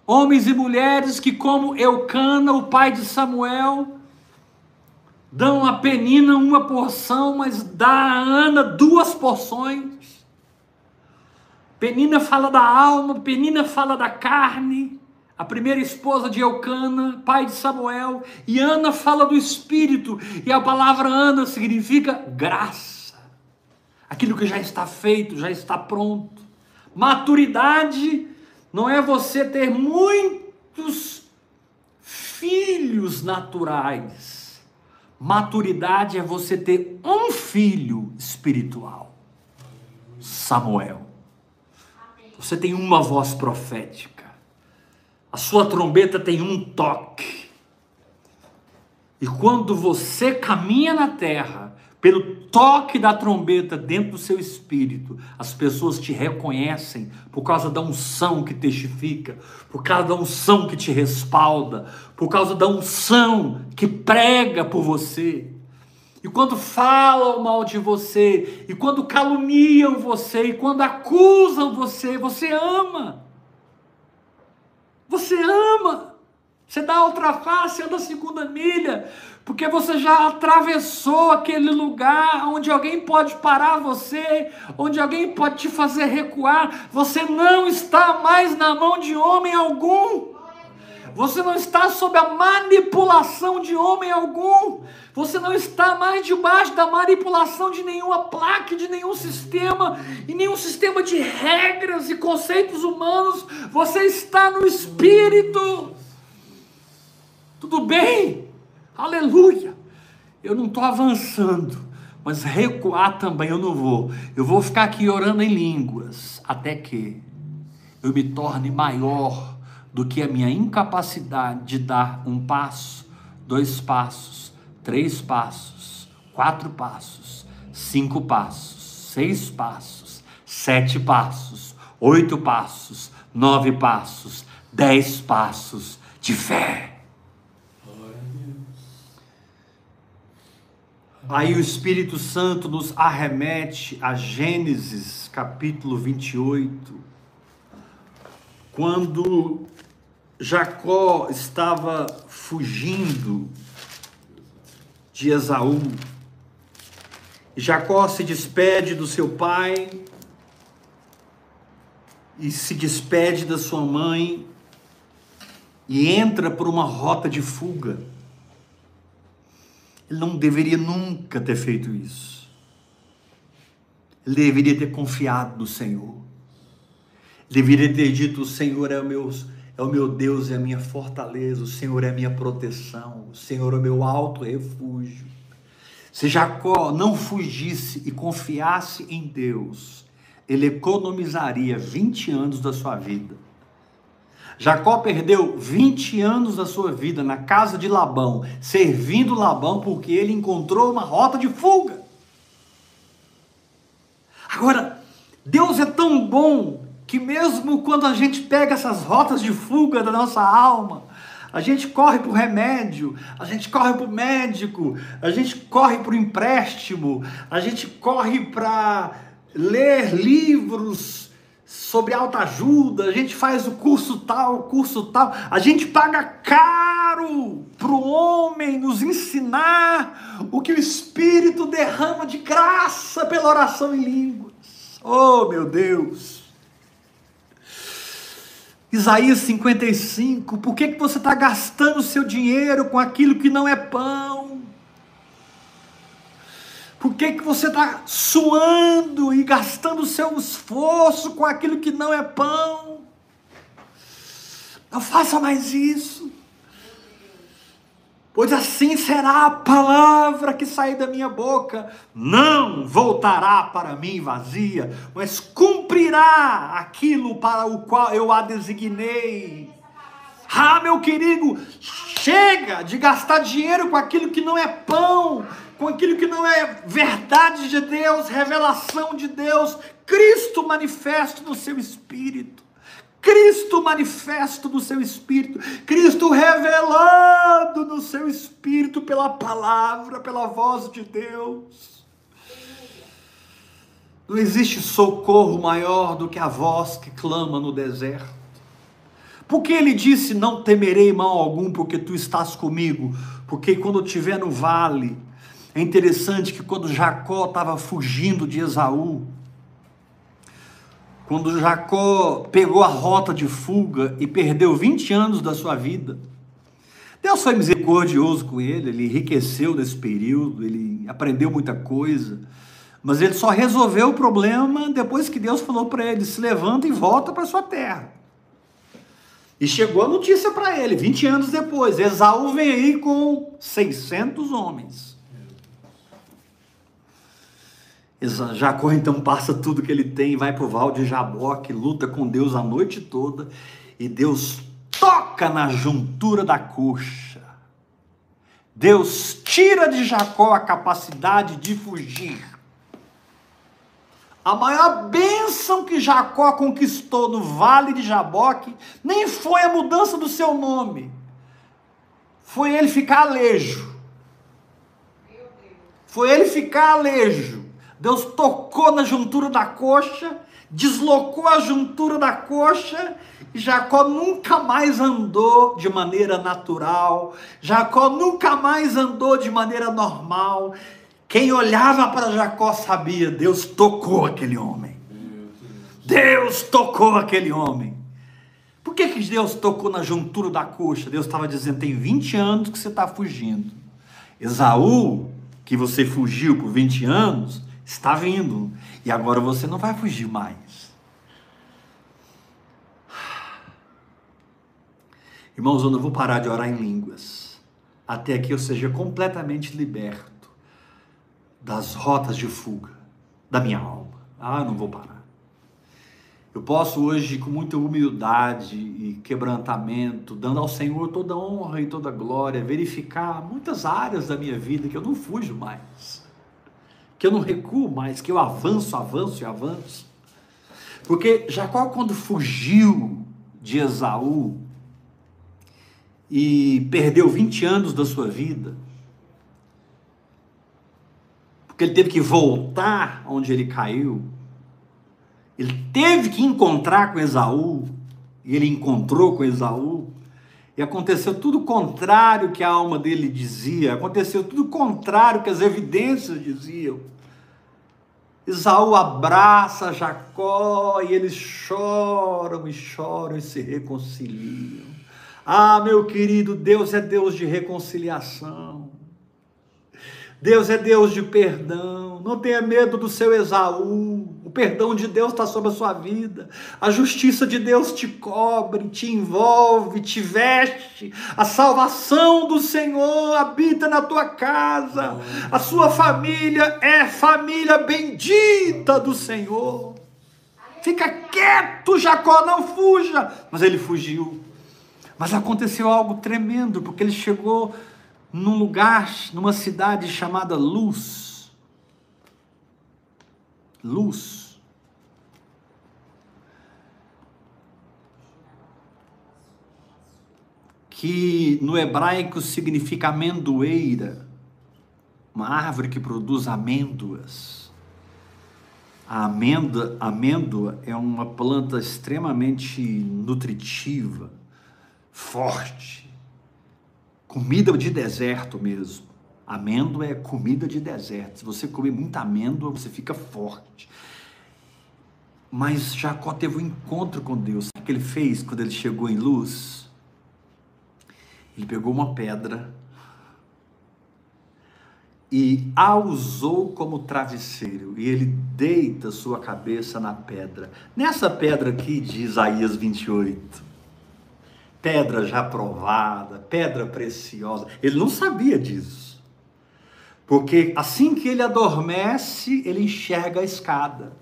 Homens e mulheres que, como Eucana, o pai de Samuel, dão a Penina uma porção, mas dá a Ana duas porções. Penina fala da alma, Penina fala da carne a primeira esposa de Eucana, pai de Samuel, e Ana fala do Espírito, e a palavra Ana significa graça. Aquilo que já está feito, já está pronto. Maturidade não é você ter muitos filhos naturais. Maturidade é você ter um filho espiritual. Samuel. Você tem uma voz profética. A sua trombeta tem um toque. E quando você caminha na terra, pelo toque da trombeta dentro do seu espírito, as pessoas te reconhecem por causa da unção que testifica, por causa da unção que te respalda, por causa da unção que prega por você. E quando falam mal de você, e quando caluniam você, e quando acusam você, você ama. Você ama. Você dá outra face, anda a segunda milha, porque você já atravessou aquele lugar onde alguém pode parar você, onde alguém pode te fazer recuar. Você não está mais na mão de homem algum. Você não está sob a manipulação de homem algum. Você não está mais debaixo da manipulação de nenhuma placa, de nenhum sistema, e nenhum sistema de regras e conceitos humanos. Você está no Espírito. Tudo bem? Aleluia. Eu não estou avançando, mas recuar também eu não vou. Eu vou ficar aqui orando em línguas até que eu me torne maior do que a minha incapacidade de dar um passo, dois passos, três passos, quatro passos, cinco passos, seis passos, sete passos, oito passos, nove passos, dez passos de fé. Aí o Espírito Santo nos arremete a Gênesis capítulo 28, quando Jacó estava fugindo de Esaú. Jacó se despede do seu pai e se despede da sua mãe e entra por uma rota de fuga. Ele não deveria nunca ter feito isso. Ele deveria ter confiado no Senhor. Ele deveria ter dito: O Senhor é o meu é o meu Deus, é a minha fortaleza, o Senhor é a minha proteção, o Senhor é o meu alto refúgio. Se Jacó não fugisse e confiasse em Deus, ele economizaria 20 anos da sua vida. Jacó perdeu 20 anos da sua vida na casa de Labão, servindo Labão porque ele encontrou uma rota de fuga. Agora, Deus é tão bom que mesmo quando a gente pega essas rotas de fuga da nossa alma, a gente corre para o remédio, a gente corre para o médico, a gente corre para o empréstimo, a gente corre para ler livros sobre autoajuda, a gente faz o curso tal, o curso tal, a gente paga caro para o homem nos ensinar o que o Espírito derrama de graça pela oração em línguas. Oh, meu Deus! Isaías 55, por que, que você está gastando seu dinheiro com aquilo que não é pão? Por que, que você está suando e gastando o seu esforço com aquilo que não é pão? Não faça mais isso. Pois assim será a palavra que sair da minha boca, não voltará para mim vazia, mas cumprirá aquilo para o qual eu a designei. Ah, meu querido, chega de gastar dinheiro com aquilo que não é pão, com aquilo que não é verdade de Deus, revelação de Deus, Cristo manifesto no seu espírito. Cristo manifesto no seu espírito, Cristo revelado no seu espírito pela palavra, pela voz de Deus. Não existe socorro maior do que a voz que clama no deserto. Porque ele disse: Não temerei mal algum, porque tu estás comigo. Porque quando eu estiver no vale, é interessante que quando Jacó estava fugindo de Esaú, quando Jacó pegou a rota de fuga e perdeu 20 anos da sua vida. Deus foi misericordioso com ele, ele enriqueceu nesse período, ele aprendeu muita coisa, mas ele só resolveu o problema depois que Deus falou para ele: se levanta e volta para sua terra. E chegou a notícia para ele, 20 anos depois: Esaú vem aí com 600 homens. Jacó então passa tudo que ele tem, vai para o val de Jaboque, luta com Deus a noite toda, e Deus toca na juntura da coxa. Deus tira de Jacó a capacidade de fugir. A maior bênção que Jacó conquistou no vale de Jaboque nem foi a mudança do seu nome, foi ele ficar alejo. Foi ele ficar alejo. Deus tocou na juntura da coxa, deslocou a juntura da coxa, e Jacó nunca mais andou de maneira natural, Jacó nunca mais andou de maneira normal. Quem olhava para Jacó sabia, Deus tocou aquele homem. Deus tocou aquele homem. Por que, que Deus tocou na juntura da coxa? Deus estava dizendo: tem 20 anos que você está fugindo. Esaú, que você fugiu por 20 anos, está vindo. E agora você não vai fugir mais. Irmãos, eu não vou parar de orar em línguas até que eu seja completamente liberto das rotas de fuga da minha alma. Ah, eu não vou parar. Eu posso hoje, com muita humildade e quebrantamento, dando ao Senhor toda honra e toda glória, verificar muitas áreas da minha vida que eu não fujo mais que eu não recuo mais, que eu avanço, avanço e avanço. Porque Jacó, quando fugiu de Esaú e perdeu 20 anos da sua vida, porque ele teve que voltar onde ele caiu, ele teve que encontrar com Esaú, e ele encontrou com Esaú, e aconteceu tudo o contrário que a alma dele dizia, aconteceu tudo o contrário que as evidências diziam. Esaú abraça Jacó e eles choram e choram e se reconciliam. Ah, meu querido, Deus é Deus de reconciliação. Deus é Deus de perdão. Não tenha medo do seu Esaú. Perdão de Deus está sobre a sua vida. A justiça de Deus te cobre, te envolve, te veste. A salvação do Senhor habita na tua casa. A sua família é família bendita do Senhor. Fica quieto, Jacó, não fuja. Mas ele fugiu. Mas aconteceu algo tremendo, porque ele chegou num lugar, numa cidade chamada Luz. Luz. Que no hebraico significa amendoeira, uma árvore que produz amêndoas. A amêndoa, amêndoa é uma planta extremamente nutritiva, forte Comida de deserto mesmo. Amêndoa é comida de deserto. Se você comer muita amêndoa, você fica forte. Mas Jacó teve um encontro com Deus. O que ele fez quando ele chegou em luz? Ele pegou uma pedra e a usou como travesseiro, e ele deita sua cabeça na pedra. Nessa pedra aqui de Isaías 28, pedra já provada, pedra preciosa. Ele não sabia disso. Porque assim que ele adormece, ele enxerga a escada,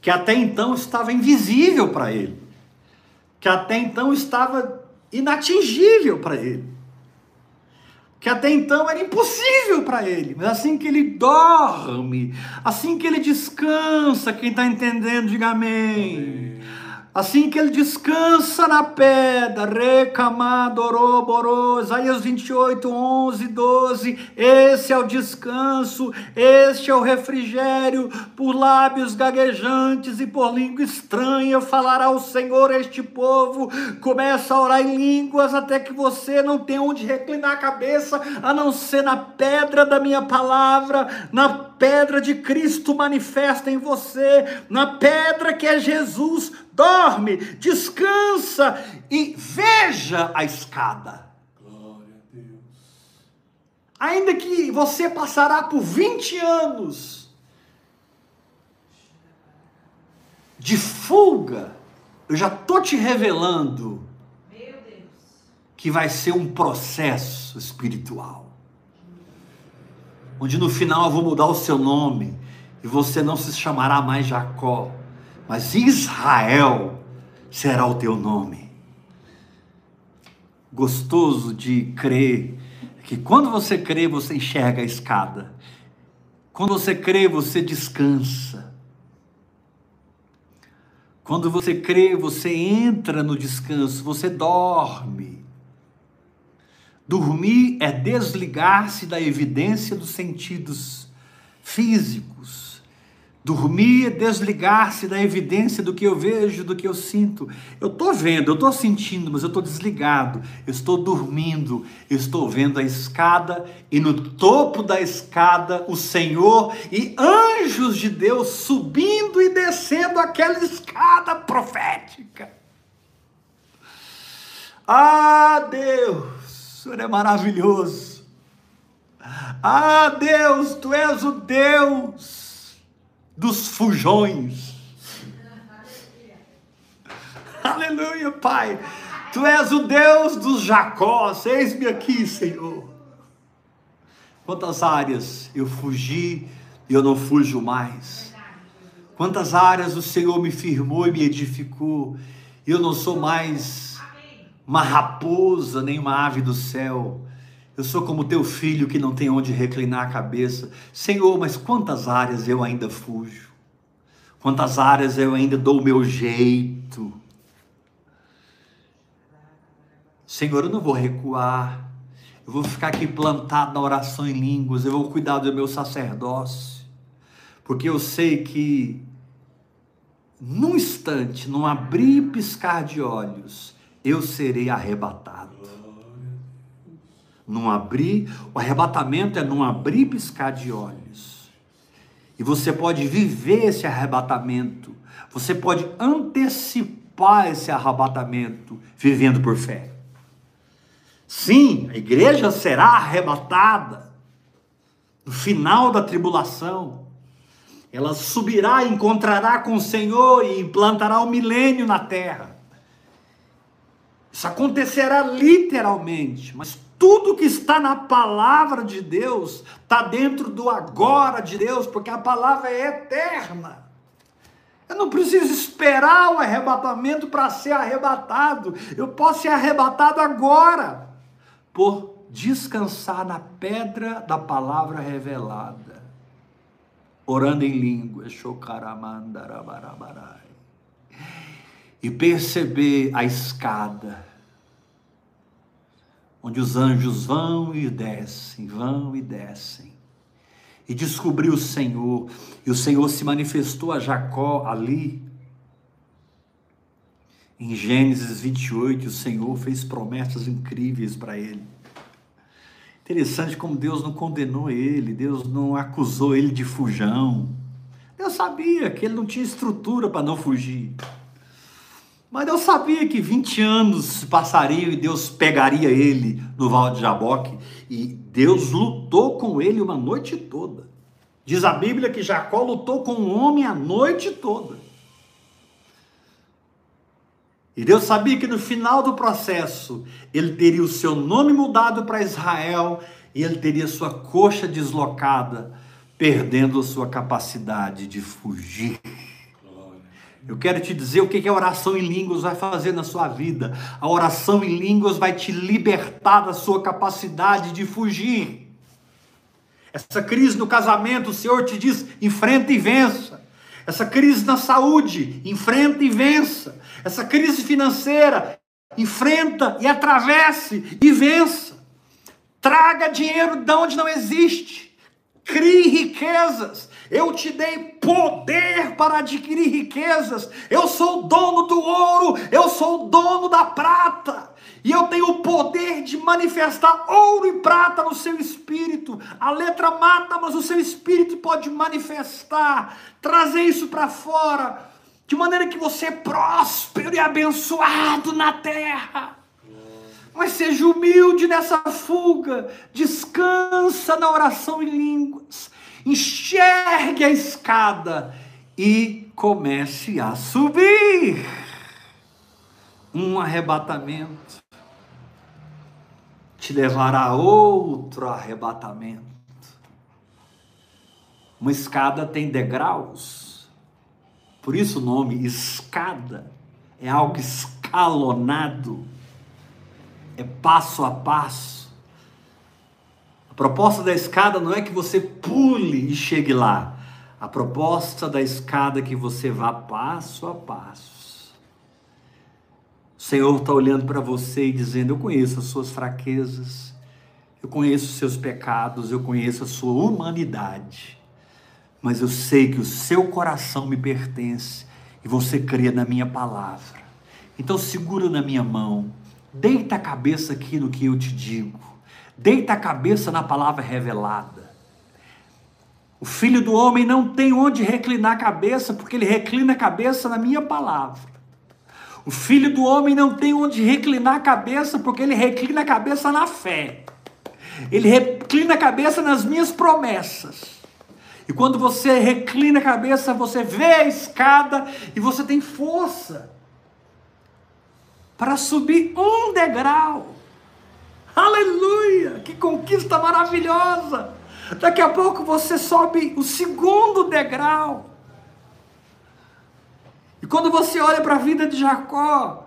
que até então estava invisível para ele, que até então estava inatingível para ele que até então era impossível para ele, mas assim que ele dorme, assim que ele descansa, quem está entendendo, diga amém. amém. Assim que ele descansa na pedra, recamadoroborô, Isaías 28, 11, 12, esse é o descanso, este é o refrigério, por lábios gaguejantes e por língua estranha falará o Senhor a este povo, começa a orar em línguas até que você não tenha onde reclinar a cabeça, a não ser na pedra da minha palavra, na pedra de Cristo manifesta em você, na pedra que é Jesus, dorme, descansa e veja a escada. Glória a Deus. Ainda que você passará por 20 anos de fuga, eu já estou te revelando que vai ser um processo espiritual. Onde no final eu vou mudar o seu nome e você não se chamará mais Jacó, mas Israel será o teu nome. Gostoso de crer que quando você crê, você enxerga a escada. Quando você crê, você descansa. Quando você crê, você entra no descanso, você dorme. Dormir é desligar-se da evidência dos sentidos físicos Dormir é desligar-se da evidência do que eu vejo, do que eu sinto. Eu estou vendo, eu estou sentindo, mas eu estou desligado. Estou dormindo, estou vendo a escada e no topo da escada o Senhor e anjos de Deus subindo e descendo aquela escada profética. Ah, Deus, Senhor é maravilhoso. Ah, Deus, tu és o Deus dos fujões. Aleluia, Pai. Tu és o Deus dos Jacós. Eis-me aqui, Senhor. Quantas áreas eu fugi e eu não fujo mais. Quantas áreas o Senhor me firmou e me edificou. E eu não sou mais uma raposa nem uma ave do céu. Eu sou como teu filho que não tem onde reclinar a cabeça. Senhor, mas quantas áreas eu ainda fujo? Quantas áreas eu ainda dou o meu jeito? Senhor, eu não vou recuar. Eu vou ficar aqui plantado na oração em línguas. Eu vou cuidar do meu sacerdócio. Porque eu sei que num instante, num abrir e piscar de olhos, eu serei arrebatado num abrir, o arrebatamento é num abrir e piscar de olhos. E você pode viver esse arrebatamento, você pode antecipar esse arrebatamento vivendo por fé. Sim, a igreja será arrebatada no final da tribulação. Ela subirá encontrará com o Senhor e implantará o milênio na terra. Isso acontecerá literalmente, mas tudo que está na palavra de Deus está dentro do agora de Deus, porque a palavra é eterna. Eu não preciso esperar o arrebatamento para ser arrebatado. Eu posso ser arrebatado agora, por descansar na pedra da palavra revelada, orando em línguas, e perceber a escada onde os anjos vão e descem, vão e descem. E descobriu o Senhor, e o Senhor se manifestou a Jacó ali. Em Gênesis 28, o Senhor fez promessas incríveis para ele. Interessante como Deus não condenou ele, Deus não acusou ele de fujão. Deus sabia que ele não tinha estrutura para não fugir. Mas eu sabia que 20 anos passariam e Deus pegaria ele no Val de Jaboque. E Deus lutou com ele uma noite toda. Diz a Bíblia que Jacó lutou com o homem a noite toda. E Deus sabia que no final do processo ele teria o seu nome mudado para Israel e ele teria sua coxa deslocada, perdendo a sua capacidade de fugir. Eu quero te dizer o que a oração em línguas vai fazer na sua vida. A oração em línguas vai te libertar da sua capacidade de fugir. Essa crise no casamento, o Senhor te diz: enfrenta e vença. Essa crise na saúde, enfrenta e vença. Essa crise financeira, enfrenta e atravesse e vença. Traga dinheiro de onde não existe. Crie riquezas. Eu te dei poder para adquirir riquezas. Eu sou o dono do ouro, eu sou o dono da prata. E eu tenho o poder de manifestar ouro e prata no seu espírito. A letra mata, mas o seu espírito pode manifestar, trazer isso para fora, de maneira que você é próspero e abençoado na terra. Mas seja humilde nessa fuga, descansa na oração em línguas enxergue a escada e comece a subir. Um arrebatamento te levará a outro arrebatamento. Uma escada tem degraus, por isso o nome escada é algo escalonado, é passo a passo proposta da escada não é que você pule e chegue lá. A proposta da escada é que você vá passo a passo. O Senhor está olhando para você e dizendo: Eu conheço as suas fraquezas, eu conheço os seus pecados, eu conheço a sua humanidade, mas eu sei que o seu coração me pertence e você crê na minha palavra. Então segura na minha mão, deita a cabeça aqui no que eu te digo deita a cabeça na palavra revelada. O filho do homem não tem onde reclinar a cabeça, porque ele reclina a cabeça na minha palavra. O filho do homem não tem onde reclinar a cabeça, porque ele reclina a cabeça na fé. Ele reclina a cabeça nas minhas promessas. E quando você reclina a cabeça, você vê a escada e você tem força para subir um degrau. Aleluia! Que conquista maravilhosa! Daqui a pouco você sobe o segundo degrau. E quando você olha para a vida de Jacó,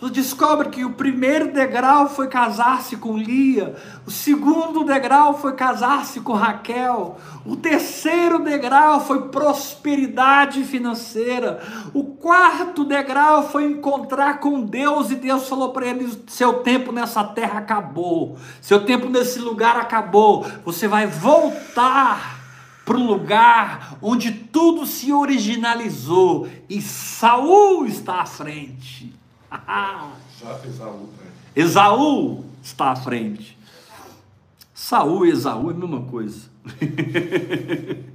você descobre que o primeiro degrau foi casar-se com Lia, o segundo degrau foi casar-se com Raquel, o terceiro degrau foi prosperidade financeira, o quarto degrau foi encontrar com Deus e Deus falou para ele: seu tempo nessa terra acabou, seu tempo nesse lugar acabou, você vai voltar para o lugar onde tudo se originalizou e Saul está à frente. Esaú, né? Esaú está à frente. Saul e Esaú é a mesma coisa.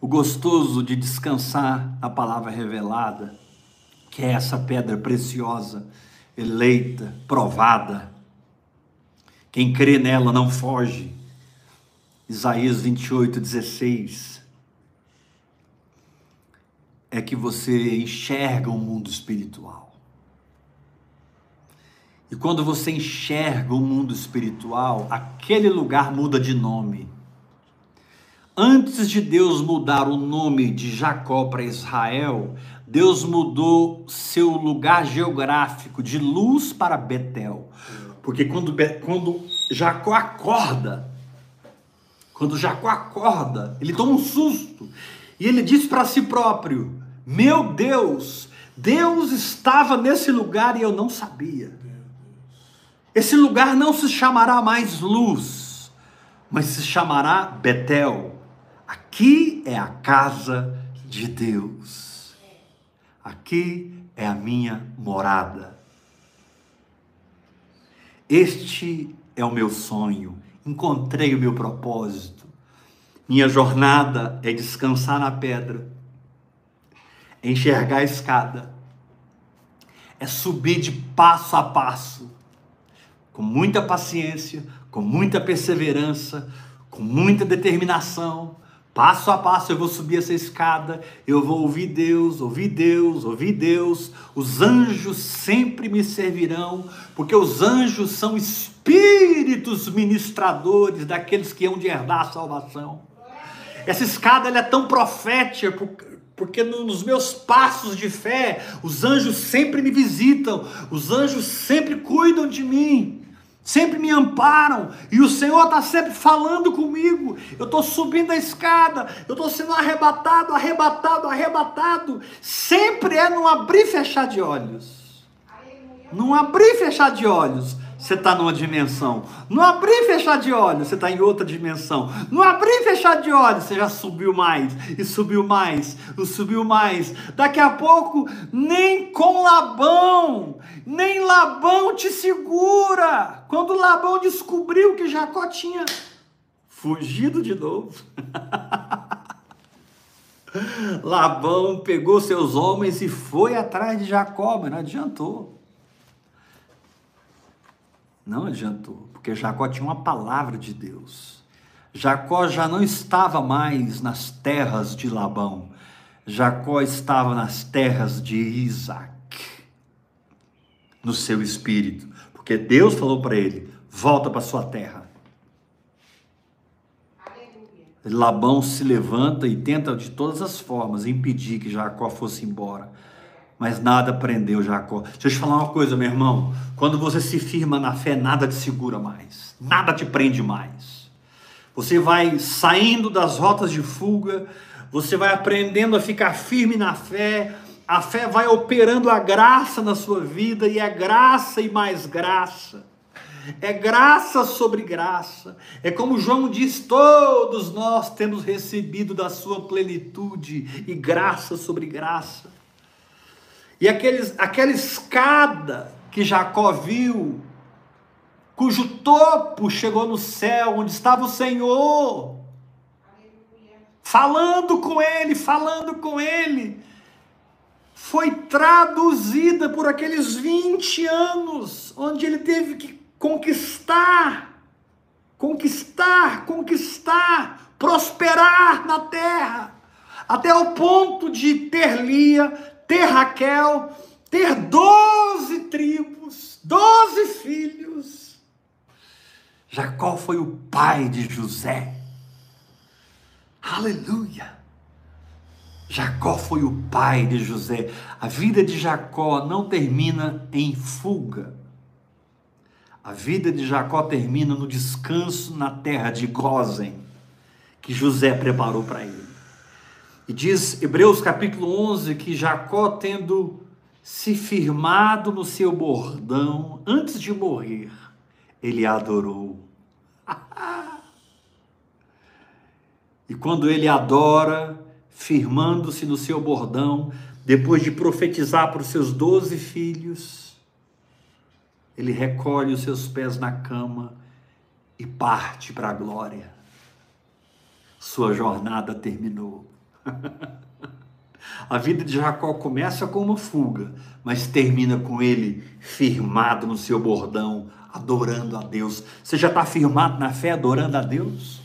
o gostoso de descansar na palavra revelada, que é essa pedra preciosa, eleita, provada. Quem crê nela não foge. Isaías 28, 16 é que você enxerga o um mundo espiritual. E quando você enxerga o mundo espiritual, aquele lugar muda de nome. Antes de Deus mudar o nome de Jacó para Israel, Deus mudou seu lugar geográfico de luz para Betel. Porque quando, quando Jacó acorda, quando Jacó acorda, ele toma um susto e ele diz para si próprio: meu Deus, Deus estava nesse lugar e eu não sabia. Esse lugar não se chamará mais luz, mas se chamará Betel. Aqui é a casa de Deus. Aqui é a minha morada. Este é o meu sonho. Encontrei o meu propósito. Minha jornada é descansar na pedra é enxergar a escada, é subir de passo a passo, com muita paciência, com muita perseverança, com muita determinação, Passo a passo eu vou subir essa escada, eu vou ouvir Deus, ouvir Deus, ouvir Deus. Os anjos sempre me servirão, porque os anjos são espíritos ministradores daqueles que hão de herdar a salvação. Essa escada ela é tão profética, porque nos meus passos de fé, os anjos sempre me visitam, os anjos sempre cuidam de mim sempre me amparam, e o Senhor está sempre falando comigo. Eu estou subindo a escada, eu estou sendo arrebatado, arrebatado, arrebatado. Sempre é num abrir e fechar de olhos. Num abrir e fechar de olhos você está numa dimensão. No abrir e fechar de olhos, você está em outra dimensão. No abrir e fechar de olhos, você já subiu mais, e subiu mais, e subiu mais. Daqui a pouco, nem com Labão, nem Labão te segura. Quando Labão descobriu que Jacó tinha fugido de novo. Labão pegou seus homens e foi atrás de Jacó, mas não adiantou. Não adiantou, porque Jacó tinha uma palavra de Deus. Jacó já não estava mais nas terras de Labão, Jacó estava nas terras de Isaac, no seu espírito, porque Deus falou para ele: volta para sua terra. Labão se levanta e tenta de todas as formas impedir que Jacó fosse embora mas nada prendeu Jacó. Deixa eu te falar uma coisa, meu irmão. Quando você se firma na fé, nada te segura mais, nada te prende mais. Você vai saindo das rotas de fuga, você vai aprendendo a ficar firme na fé, a fé vai operando a graça na sua vida, e é graça e mais graça. É graça sobre graça. É como João diz: todos nós temos recebido da sua plenitude e graça sobre graça. E aqueles, aquela escada que Jacó viu, cujo topo chegou no céu, onde estava o Senhor, falando com ele, falando com ele, foi traduzida por aqueles 20 anos, onde ele teve que conquistar, conquistar, conquistar, prosperar na terra, até o ponto de ter Lia, ter Raquel, ter doze tribos, doze filhos. Jacó foi o pai de José. Aleluia! Jacó foi o pai de José. A vida de Jacó não termina em fuga. A vida de Jacó termina no descanso na terra de Gozen, que José preparou para ele. E diz Hebreus capítulo 11 que Jacó, tendo se firmado no seu bordão, antes de morrer, ele adorou. e quando ele adora, firmando-se no seu bordão, depois de profetizar para os seus doze filhos, ele recolhe os seus pés na cama e parte para a glória. Sua jornada terminou. A vida de Jacó começa com uma fuga, mas termina com ele firmado no seu bordão, adorando a Deus. Você já está firmado na fé, adorando a Deus?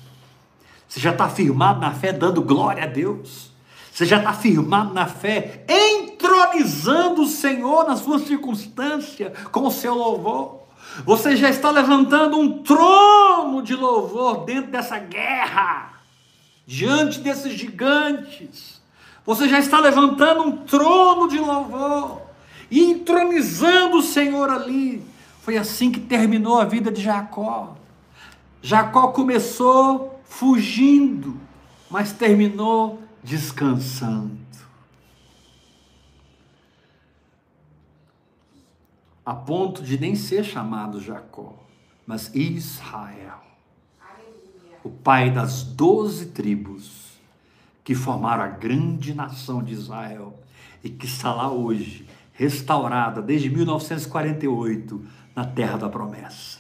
Você já está firmado na fé, dando glória a Deus? Você já está firmado na fé, entronizando o Senhor na sua circunstância com o seu louvor? Você já está levantando um trono de louvor dentro dessa guerra diante desses gigantes. Você já está levantando um trono de louvor e entronizando o Senhor ali. Foi assim que terminou a vida de Jacó. Jacó começou fugindo, mas terminou descansando. A ponto de nem ser chamado Jacó, mas Israel o pai das doze tribos que formaram a grande nação de Israel e que está lá hoje, restaurada desde 1948 na terra da promessa.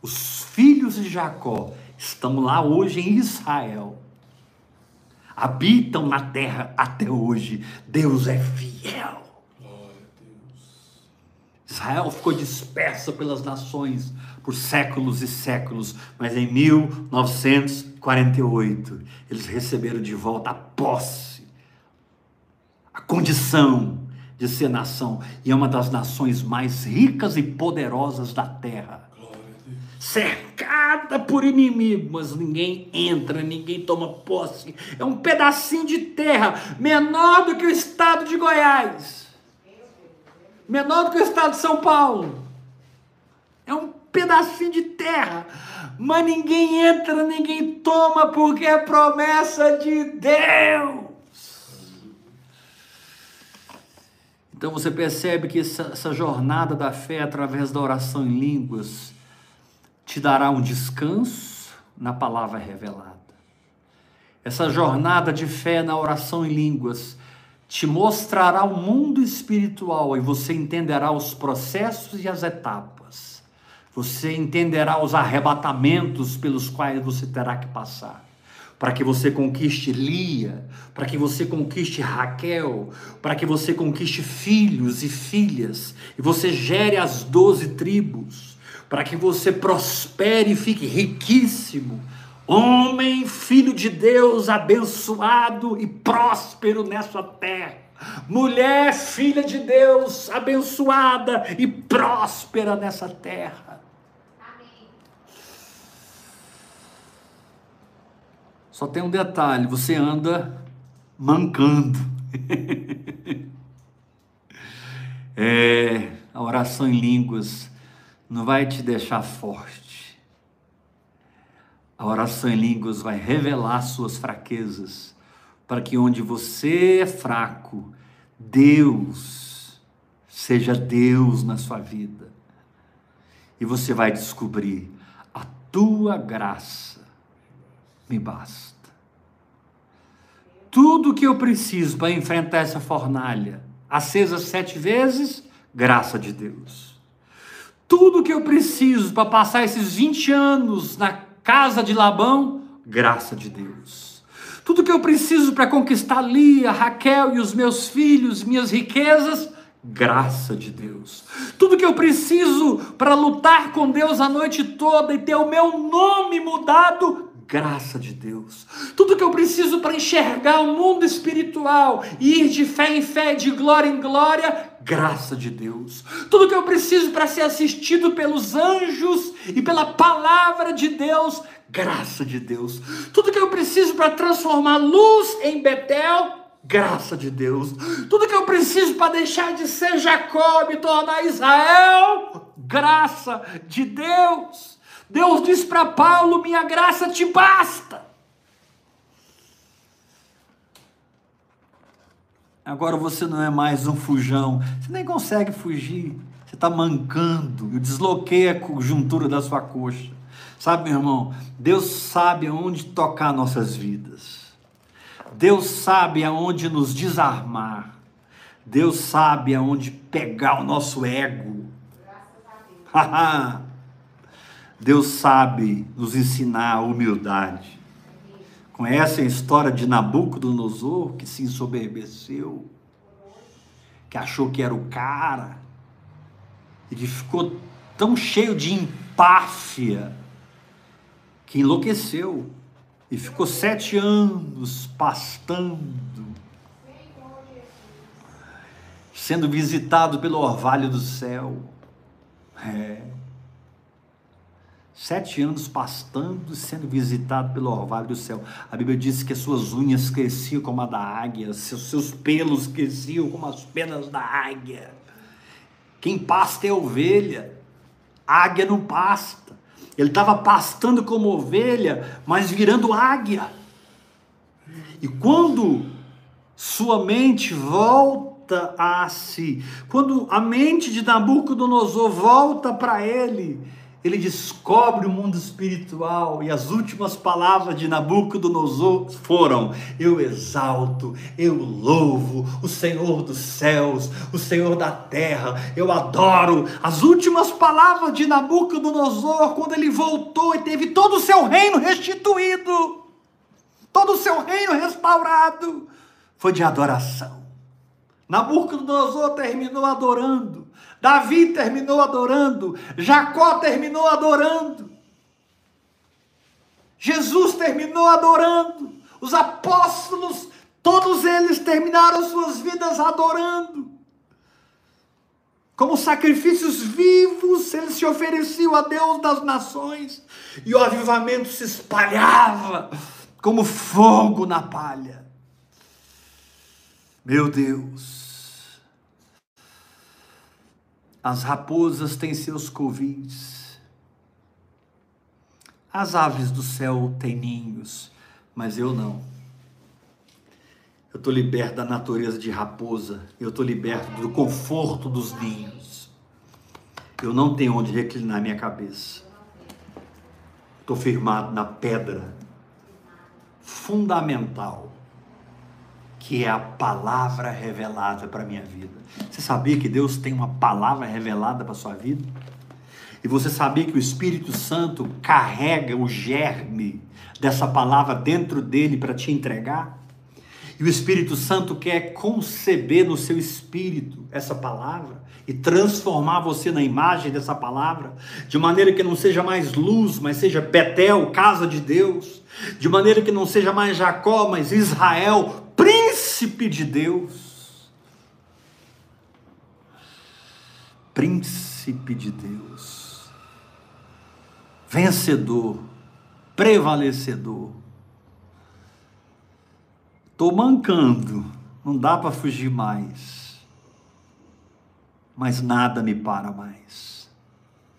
Os filhos de Jacó estão lá hoje em Israel. Habitam na terra até hoje. Deus é fiel. Israel ficou dispersa pelas nações por séculos e séculos, mas em 1948 eles receberam de volta a posse, a condição de ser nação, e é uma das nações mais ricas e poderosas da terra. Cercada por inimigos, mas ninguém entra, ninguém toma posse. É um pedacinho de terra menor do que o estado de Goiás, menor do que o estado de São Paulo. Pedacinho de terra, mas ninguém entra, ninguém toma, porque é promessa de Deus. Então você percebe que essa, essa, jornada da fé através da oração em línguas te dará um descanso na palavra revelada. Essa jornada de fé na oração em línguas te mostrará o mundo espiritual e você entenderá os processos e as etapas. Você entenderá os arrebatamentos pelos quais você terá que passar para que você conquiste Lia, para que você conquiste Raquel, para que você conquiste filhos e filhas, e você gere as doze tribos, para que você prospere e fique riquíssimo. Homem, filho de Deus, abençoado e próspero nessa terra. Mulher, filha de Deus, abençoada e próspera nessa terra. Só tem um detalhe: você anda mancando. é, a oração em línguas não vai te deixar forte. A oração em línguas vai revelar suas fraquezas, para que onde você é fraco, Deus seja Deus na sua vida. E você vai descobrir a tua graça me basta. Tudo que eu preciso para enfrentar essa fornalha, acesa sete vezes, graça de Deus. Tudo que eu preciso para passar esses 20 anos na casa de Labão, graça de Deus. Tudo que eu preciso para conquistar Lia, Raquel e os meus filhos, minhas riquezas, graça de Deus. Tudo que eu preciso para lutar com Deus a noite toda e ter o meu nome mudado, graça de Deus. Tudo que eu preciso para enxergar o mundo espiritual e ir de fé em fé, de glória em glória, graça de Deus. Tudo que eu preciso para ser assistido pelos anjos e pela palavra de Deus, graça de Deus. Tudo que eu preciso para transformar luz em Betel, graça de Deus. Tudo que eu preciso para deixar de ser Jacó e tornar Israel, graça de Deus. Deus diz para Paulo: minha graça te basta. Agora você não é mais um fujão, você nem consegue fugir, você está mancando, eu desloquei a conjuntura da sua coxa. Sabe, meu irmão, Deus sabe aonde tocar nossas vidas, Deus sabe aonde nos desarmar, Deus sabe aonde pegar o nosso ego. Graças a Deus. Deus sabe nos ensinar a humildade. Conhece a história de Nabucodonosor, que se ensoberbeceu, que achou que era o cara, e que ficou tão cheio de empáfia, que enlouqueceu, e ficou sete anos pastando, sendo visitado pelo orvalho do céu. É Sete anos pastando e sendo visitado pelo orvalho do céu. A Bíblia diz que as suas unhas cresciam como a da águia, seus, seus pelos cresciam como as penas da águia. Quem pasta é ovelha, águia não pasta. Ele estava pastando como ovelha, mas virando águia. E quando sua mente volta a si, quando a mente de Nabucodonosor volta para ele, ele descobre o mundo espiritual e as últimas palavras de Nabucodonosor foram: Eu exalto, eu louvo o Senhor dos céus, o Senhor da terra, eu adoro. As últimas palavras de Nabucodonosor, quando ele voltou e teve todo o seu reino restituído, todo o seu reino restaurado, foi de adoração. Nabucodonosor terminou adorando. Davi terminou adorando. Jacó terminou adorando. Jesus terminou adorando. Os apóstolos, todos eles terminaram suas vidas adorando. Como sacrifícios vivos, eles se ofereciam a Deus das nações. E o avivamento se espalhava como fogo na palha. Meu Deus, as raposas têm seus covis, as aves do céu têm ninhos, mas eu não. Eu estou liberto da natureza de raposa, eu estou liberto do conforto dos ninhos. Eu não tenho onde reclinar minha cabeça. Estou firmado na pedra fundamental, que é a palavra revelada para a minha vida. Você sabia que Deus tem uma palavra revelada para a sua vida? E você sabia que o Espírito Santo carrega o germe dessa palavra dentro dele para te entregar? E o Espírito Santo quer conceber no seu espírito essa palavra e transformar você na imagem dessa palavra, de maneira que não seja mais luz, mas seja Betel, casa de Deus, de maneira que não seja mais Jacó, mas Israel, príncipe de Deus. Príncipe de Deus, vencedor, prevalecedor. Estou mancando, não dá para fugir mais, mas nada me para mais.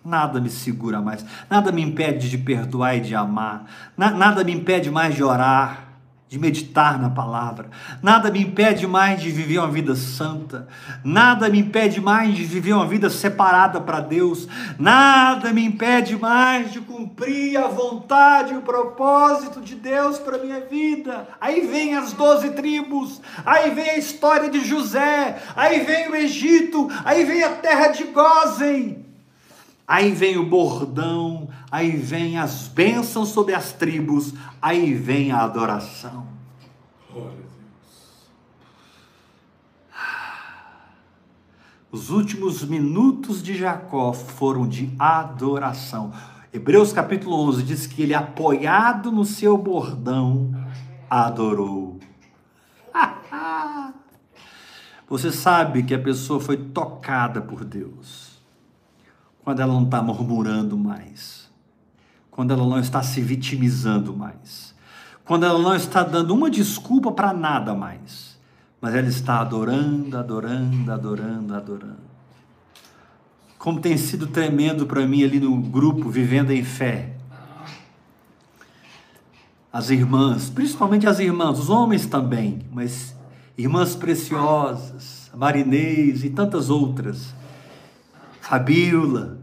Nada me segura mais, nada me impede de perdoar e de amar, Na, nada me impede mais de orar, de meditar na palavra, nada me impede mais de viver uma vida santa, nada me impede mais de viver uma vida separada para Deus, nada me impede mais de cumprir a vontade e o propósito de Deus para minha vida. Aí vem as doze tribos, aí vem a história de José, aí vem o Egito, aí vem a terra de Gozen. Aí vem o bordão, aí vem as bênçãos sobre as tribos, aí vem a adoração. Os últimos minutos de Jacó foram de adoração. Hebreus capítulo 11 diz que ele, apoiado no seu bordão, adorou. Você sabe que a pessoa foi tocada por Deus quando ela não está murmurando mais, quando ela não está se vitimizando mais, quando ela não está dando uma desculpa para nada mais, mas ela está adorando, adorando, adorando, adorando. Como tem sido tremendo para mim ali no grupo Vivendo em Fé. As irmãs, principalmente as irmãs, os homens também, mas irmãs preciosas, Marinês e tantas outras Fabiola,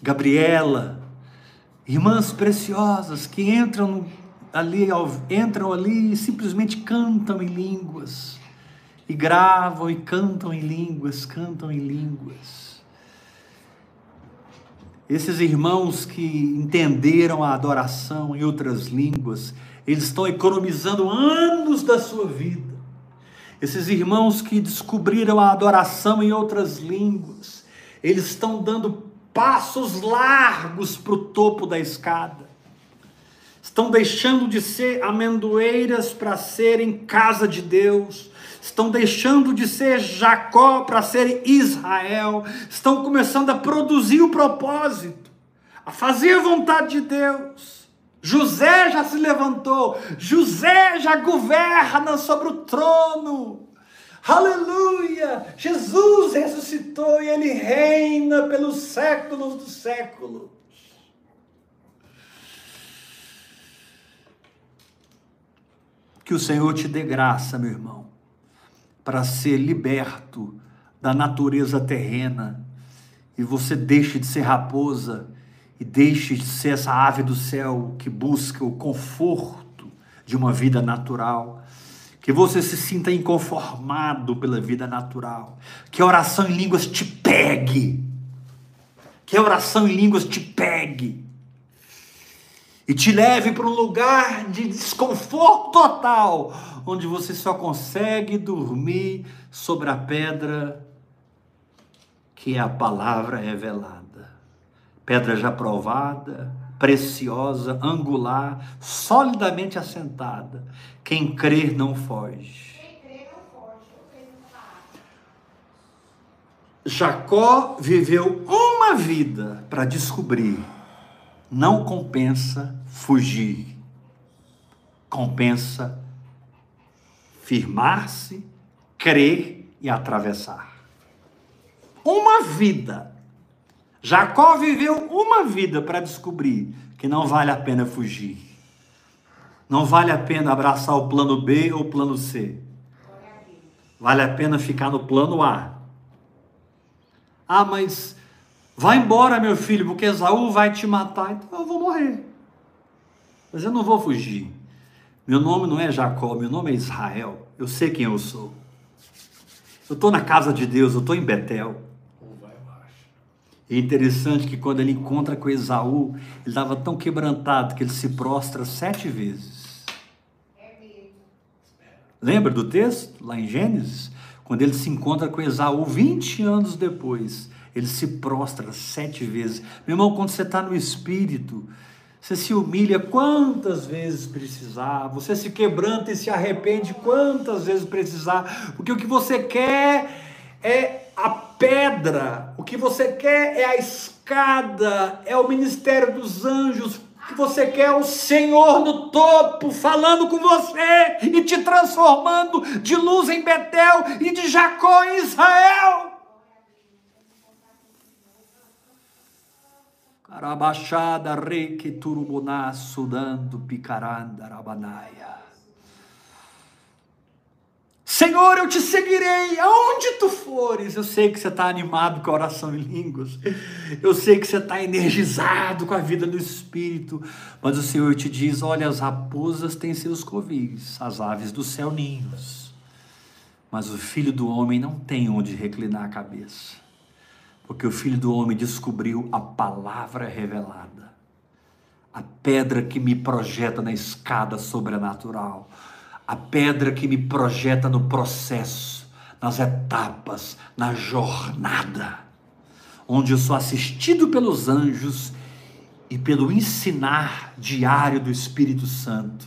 Gabriela, irmãs preciosas que entram ali, entram ali e simplesmente cantam em línguas, e gravam e cantam em línguas, cantam em línguas. Esses irmãos que entenderam a adoração em outras línguas, eles estão economizando anos da sua vida esses irmãos que descobriram a adoração em outras línguas, eles estão dando passos largos para o topo da escada. Estão deixando de ser amendoeiras para serem casa de Deus. Estão deixando de ser Jacó para ser Israel. Estão começando a produzir o propósito, a fazer a vontade de Deus. José já se levantou, José já governa sobre o trono. Aleluia! Jesus ressuscitou e ele reina pelos séculos dos séculos. Que o Senhor te dê graça, meu irmão, para ser liberto da natureza terrena e você deixe de ser raposa e deixe de ser essa ave do céu que busca o conforto de uma vida natural. Que você se sinta inconformado pela vida natural. Que a oração em línguas te pegue. Que a oração em línguas te pegue. e te leve para um lugar de desconforto total, onde você só consegue dormir sobre a pedra que é a palavra revelada. Pedra já provada, preciosa, angular, solidamente assentada. Quem crer não foge. Jacó viveu uma vida para descobrir não compensa fugir, compensa firmar-se, crer e atravessar. Uma vida. Jacó viveu uma vida para descobrir que não vale a pena fugir. Não vale a pena abraçar o plano B ou o plano C. Vale a pena ficar no plano A. Ah, mas Vai embora, meu filho, porque Esaú vai te matar. Então eu vou morrer. Mas eu não vou fugir. Meu nome não é Jacó, meu nome é Israel. Eu sei quem eu sou. Eu estou na casa de Deus, eu estou em Betel. É interessante que quando ele encontra com Esaú, ele estava tão quebrantado que ele se prostra sete vezes. Lembra do texto, lá em Gênesis? Quando ele se encontra com Esaú 20 anos depois ele se prostra sete vezes. Meu irmão, quando você está no espírito, você se humilha quantas vezes precisar, você se quebranta e se arrepende quantas vezes precisar, porque o que você quer é a pedra, o que você quer é a escada, é o ministério dos anjos, o que você quer é o Senhor no topo, falando com você e te transformando de luz em Betel e de Jacó em Israel. Arabaxada reque turubuná sudando picaranda rabanaia. Senhor, eu te seguirei aonde tu fores. Eu sei que você está animado com a oração em línguas. Eu sei que você está energizado com a vida do Espírito. Mas o Senhor te diz: olha, as raposas têm seus covis, as aves do céu ninhos. Mas o filho do homem não tem onde reclinar a cabeça. Porque o filho do homem descobriu a palavra revelada, a pedra que me projeta na escada sobrenatural, a pedra que me projeta no processo, nas etapas, na jornada, onde eu sou assistido pelos anjos e pelo ensinar diário do Espírito Santo,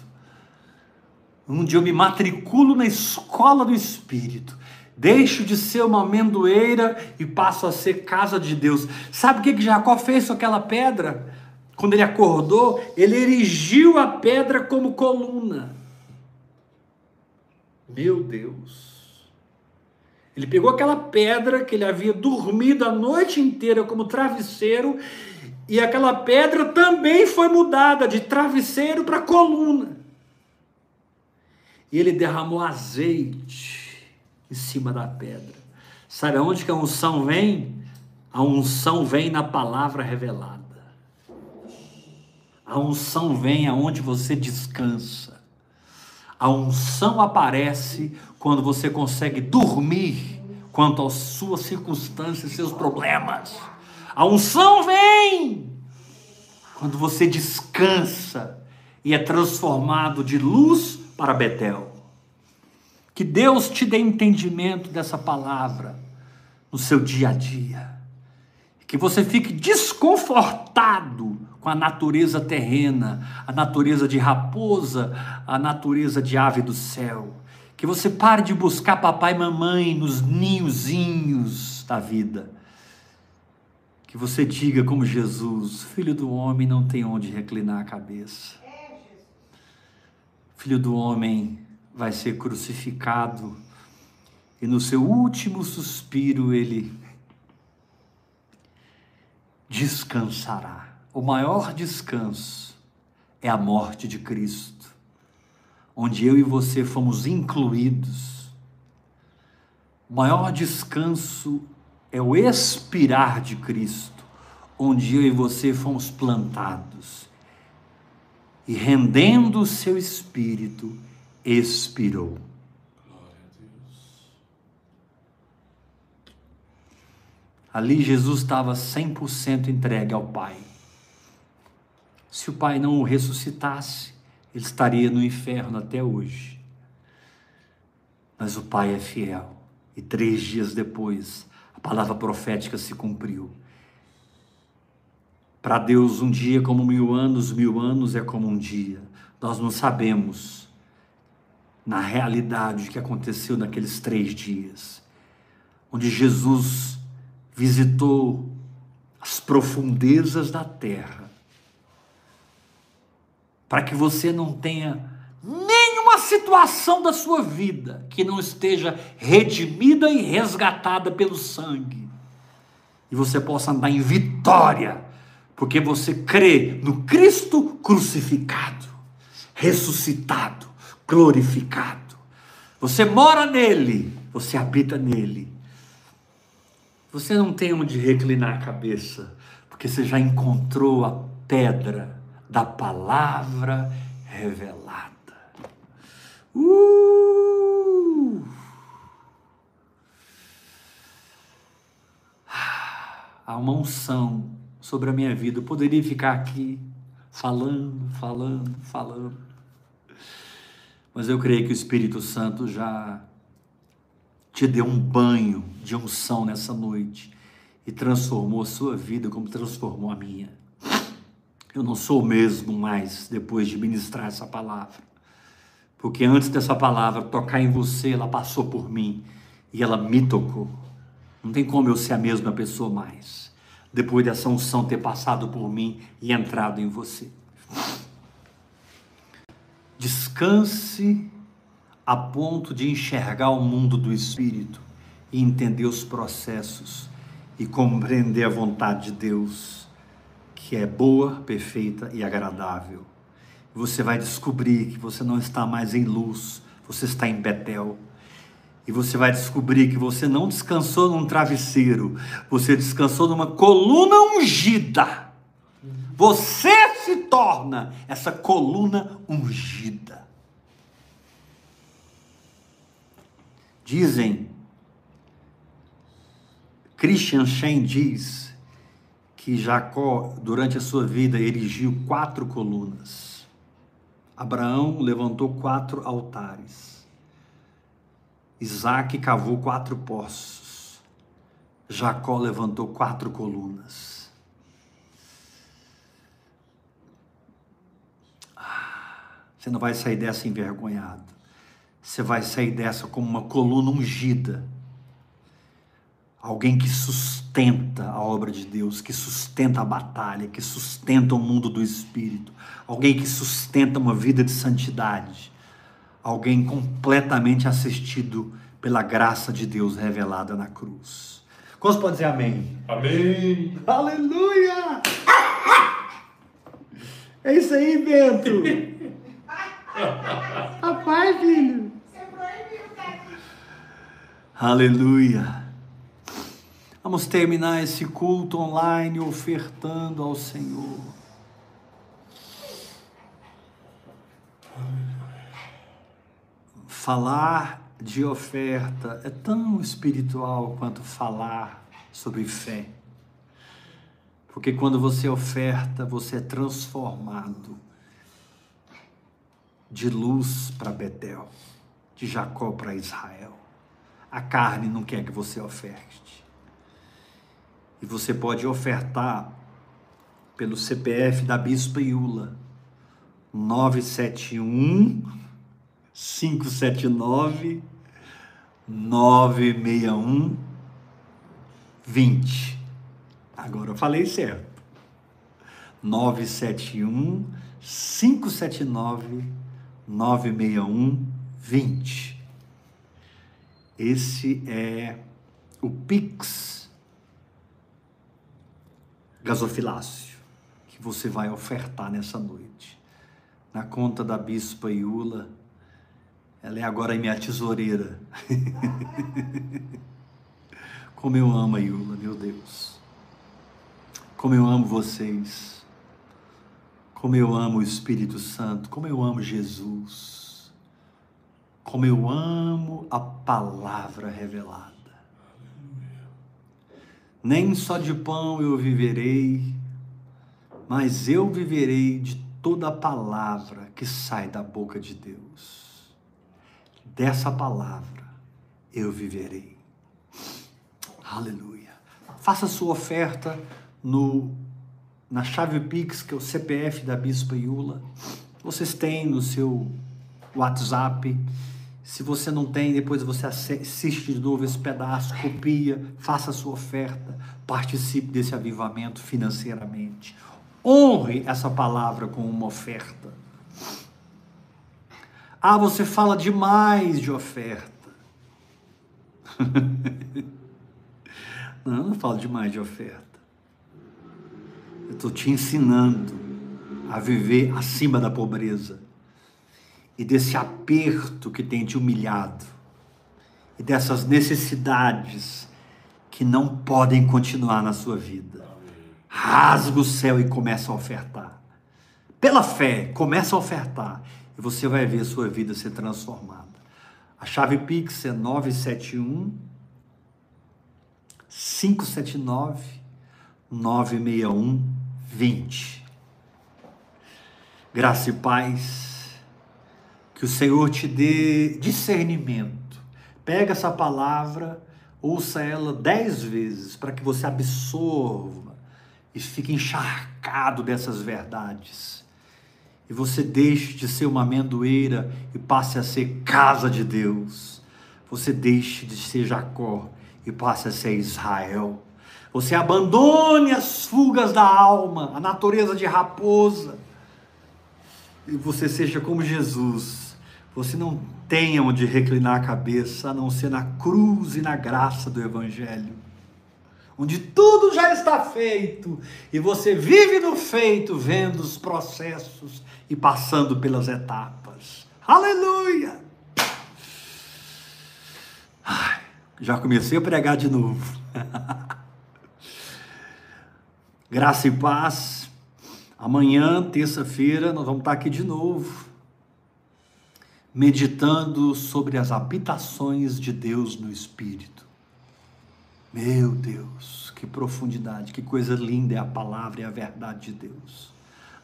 onde eu me matriculo na escola do Espírito Deixo de ser uma amendoeira e passo a ser casa de Deus. Sabe o que, que Jacó fez com aquela pedra? Quando ele acordou, ele erigiu a pedra como coluna. Meu Deus. Ele pegou aquela pedra que ele havia dormido a noite inteira como travesseiro, e aquela pedra também foi mudada de travesseiro para coluna. E ele derramou azeite em cima da pedra. Sabe aonde que a unção vem? A unção vem na palavra revelada. A unção vem aonde você descansa. A unção aparece quando você consegue dormir quanto às suas circunstâncias, seus problemas. A unção vem quando você descansa e é transformado de luz para Betel. Que Deus te dê entendimento dessa palavra no seu dia a dia. Que você fique desconfortado com a natureza terrena, a natureza de raposa, a natureza de ave do céu. Que você pare de buscar papai e mamãe nos ninhozinhos da vida. Que você diga como Jesus: Filho do homem não tem onde reclinar a cabeça. Filho do homem vai ser crucificado e no seu último suspiro ele descansará. O maior descanso é a morte de Cristo, onde eu e você fomos incluídos. O maior descanso é o expirar de Cristo, onde eu e você fomos plantados. E rendendo o seu espírito, expirou. Ali Jesus estava 100% entregue ao Pai. Se o pai não o ressuscitasse, ele estaria no inferno até hoje. Mas o pai é fiel. E três dias depois, a palavra profética se cumpriu. Para Deus, um dia como mil anos, mil anos é como um dia. Nós não sabemos, na realidade, o que aconteceu naqueles três dias, onde Jesus visitou as profundezas da terra, para que você não tenha nenhuma situação da sua vida que não esteja redimida e resgatada pelo sangue, e você possa andar em vitória, porque você crê no Cristo crucificado, ressuscitado, glorificado. Você mora nele, você habita nele. Você não tem onde reclinar a cabeça, porque você já encontrou a pedra da palavra revelada. Uh! Há uma unção sobre a minha vida. Eu poderia ficar aqui falando, falando, falando. Mas eu creio que o Espírito Santo já te deu um banho de unção nessa noite e transformou a sua vida como transformou a minha. Eu não sou o mesmo mais depois de ministrar essa palavra. Porque antes dessa palavra tocar em você, ela passou por mim e ela me tocou. Não tem como eu ser a mesma pessoa mais, depois dessa unção ter passado por mim e entrado em você. Descanse a ponto de enxergar o mundo do espírito e entender os processos e compreender a vontade de Deus, que é boa, perfeita e agradável. Você vai descobrir que você não está mais em luz, você está em Betel. E você vai descobrir que você não descansou num travesseiro, você descansou numa coluna ungida. Você se torna essa coluna ungida. Dizem, Christian Shen diz que Jacó, durante a sua vida, erigiu quatro colunas. Abraão levantou quatro altares. Isaac cavou quatro poços. Jacó levantou quatro colunas. Ah, você não vai sair dessa envergonhado você vai sair dessa como uma coluna ungida. Alguém que sustenta a obra de Deus, que sustenta a batalha, que sustenta o mundo do espírito. Alguém que sustenta uma vida de santidade. Alguém completamente assistido pela graça de Deus revelada na cruz. Quantos podem dizer amém? Amém. Aleluia! É isso aí, Bento. Rapaz, filho. Aleluia. Vamos terminar esse culto online ofertando ao Senhor. Falar de oferta é tão espiritual quanto falar sobre fé. Porque quando você oferta, você é transformado de luz para Betel, de Jacó para Israel. A carne não quer que você oferte. E você pode ofertar pelo CPF da Bispa Iula, 971 579 961 20. Agora eu falei certo. 971 579 961 20. Esse é o Pix gasofilácio que você vai ofertar nessa noite. Na conta da Bispa Iula, ela é agora minha tesoureira. Como eu amo a Iula, meu Deus. Como eu amo vocês. Como eu amo o Espírito Santo. Como eu amo Jesus como eu amo a palavra revelada. Nem só de pão eu viverei, mas eu viverei de toda palavra que sai da boca de Deus. Dessa palavra eu viverei. Aleluia. Faça sua oferta no na chave Pix, que é o CPF da Bispa Iula. Vocês têm no seu WhatsApp. Se você não tem, depois você assiste de novo esse pedaço, copia, faça a sua oferta, participe desse avivamento financeiramente. Honre essa palavra com uma oferta. Ah, você fala demais de oferta. não, não falo demais de oferta. Eu estou te ensinando a viver acima da pobreza e desse aperto que tem te humilhado e dessas necessidades que não podem continuar na sua vida. Rasga o céu e começa a ofertar. Pela fé, começa a ofertar e você vai ver a sua vida ser transformada. A chave Pix é 971 579 961 20. Graça e paz, que o Senhor te dê discernimento. Pega essa palavra, ouça ela dez vezes para que você absorva e fique encharcado dessas verdades. E você deixe de ser uma amendoeira e passe a ser casa de Deus. Você deixe de ser Jacó e passe a ser Israel. Você abandone as fugas da alma, a natureza de raposa. E você seja como Jesus. Você não tenha onde reclinar a cabeça a não ser na cruz e na graça do Evangelho. Onde tudo já está feito e você vive no feito, vendo os processos e passando pelas etapas. Aleluia! Já comecei a pregar de novo. Graça e paz. Amanhã, terça-feira, nós vamos estar aqui de novo, meditando sobre as habitações de Deus no Espírito. Meu Deus, que profundidade, que coisa linda é a palavra e a verdade de Deus.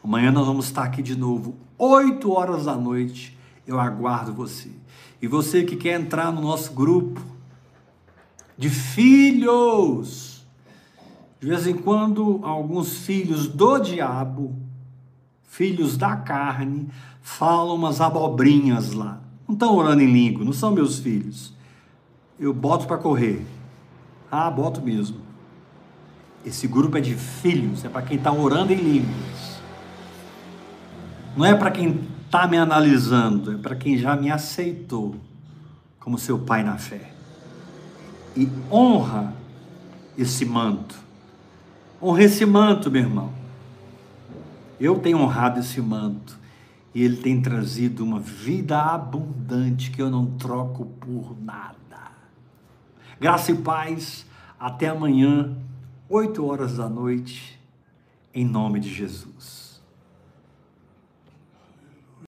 Amanhã nós vamos estar aqui de novo, 8 horas da noite. Eu aguardo você. E você que quer entrar no nosso grupo de filhos, de vez em quando, alguns filhos do diabo, filhos da carne, falam umas abobrinhas lá. Não estão orando em língua, não são meus filhos. Eu boto para correr. Ah, boto mesmo. Esse grupo é de filhos, é para quem está orando em línguas. Não é para quem está me analisando, é para quem já me aceitou como seu pai na fé. E honra esse manto Honre esse manto, meu irmão. Eu tenho honrado esse manto e ele tem trazido uma vida abundante que eu não troco por nada. Graça e paz. Até amanhã, 8 horas da noite, em nome de Jesus.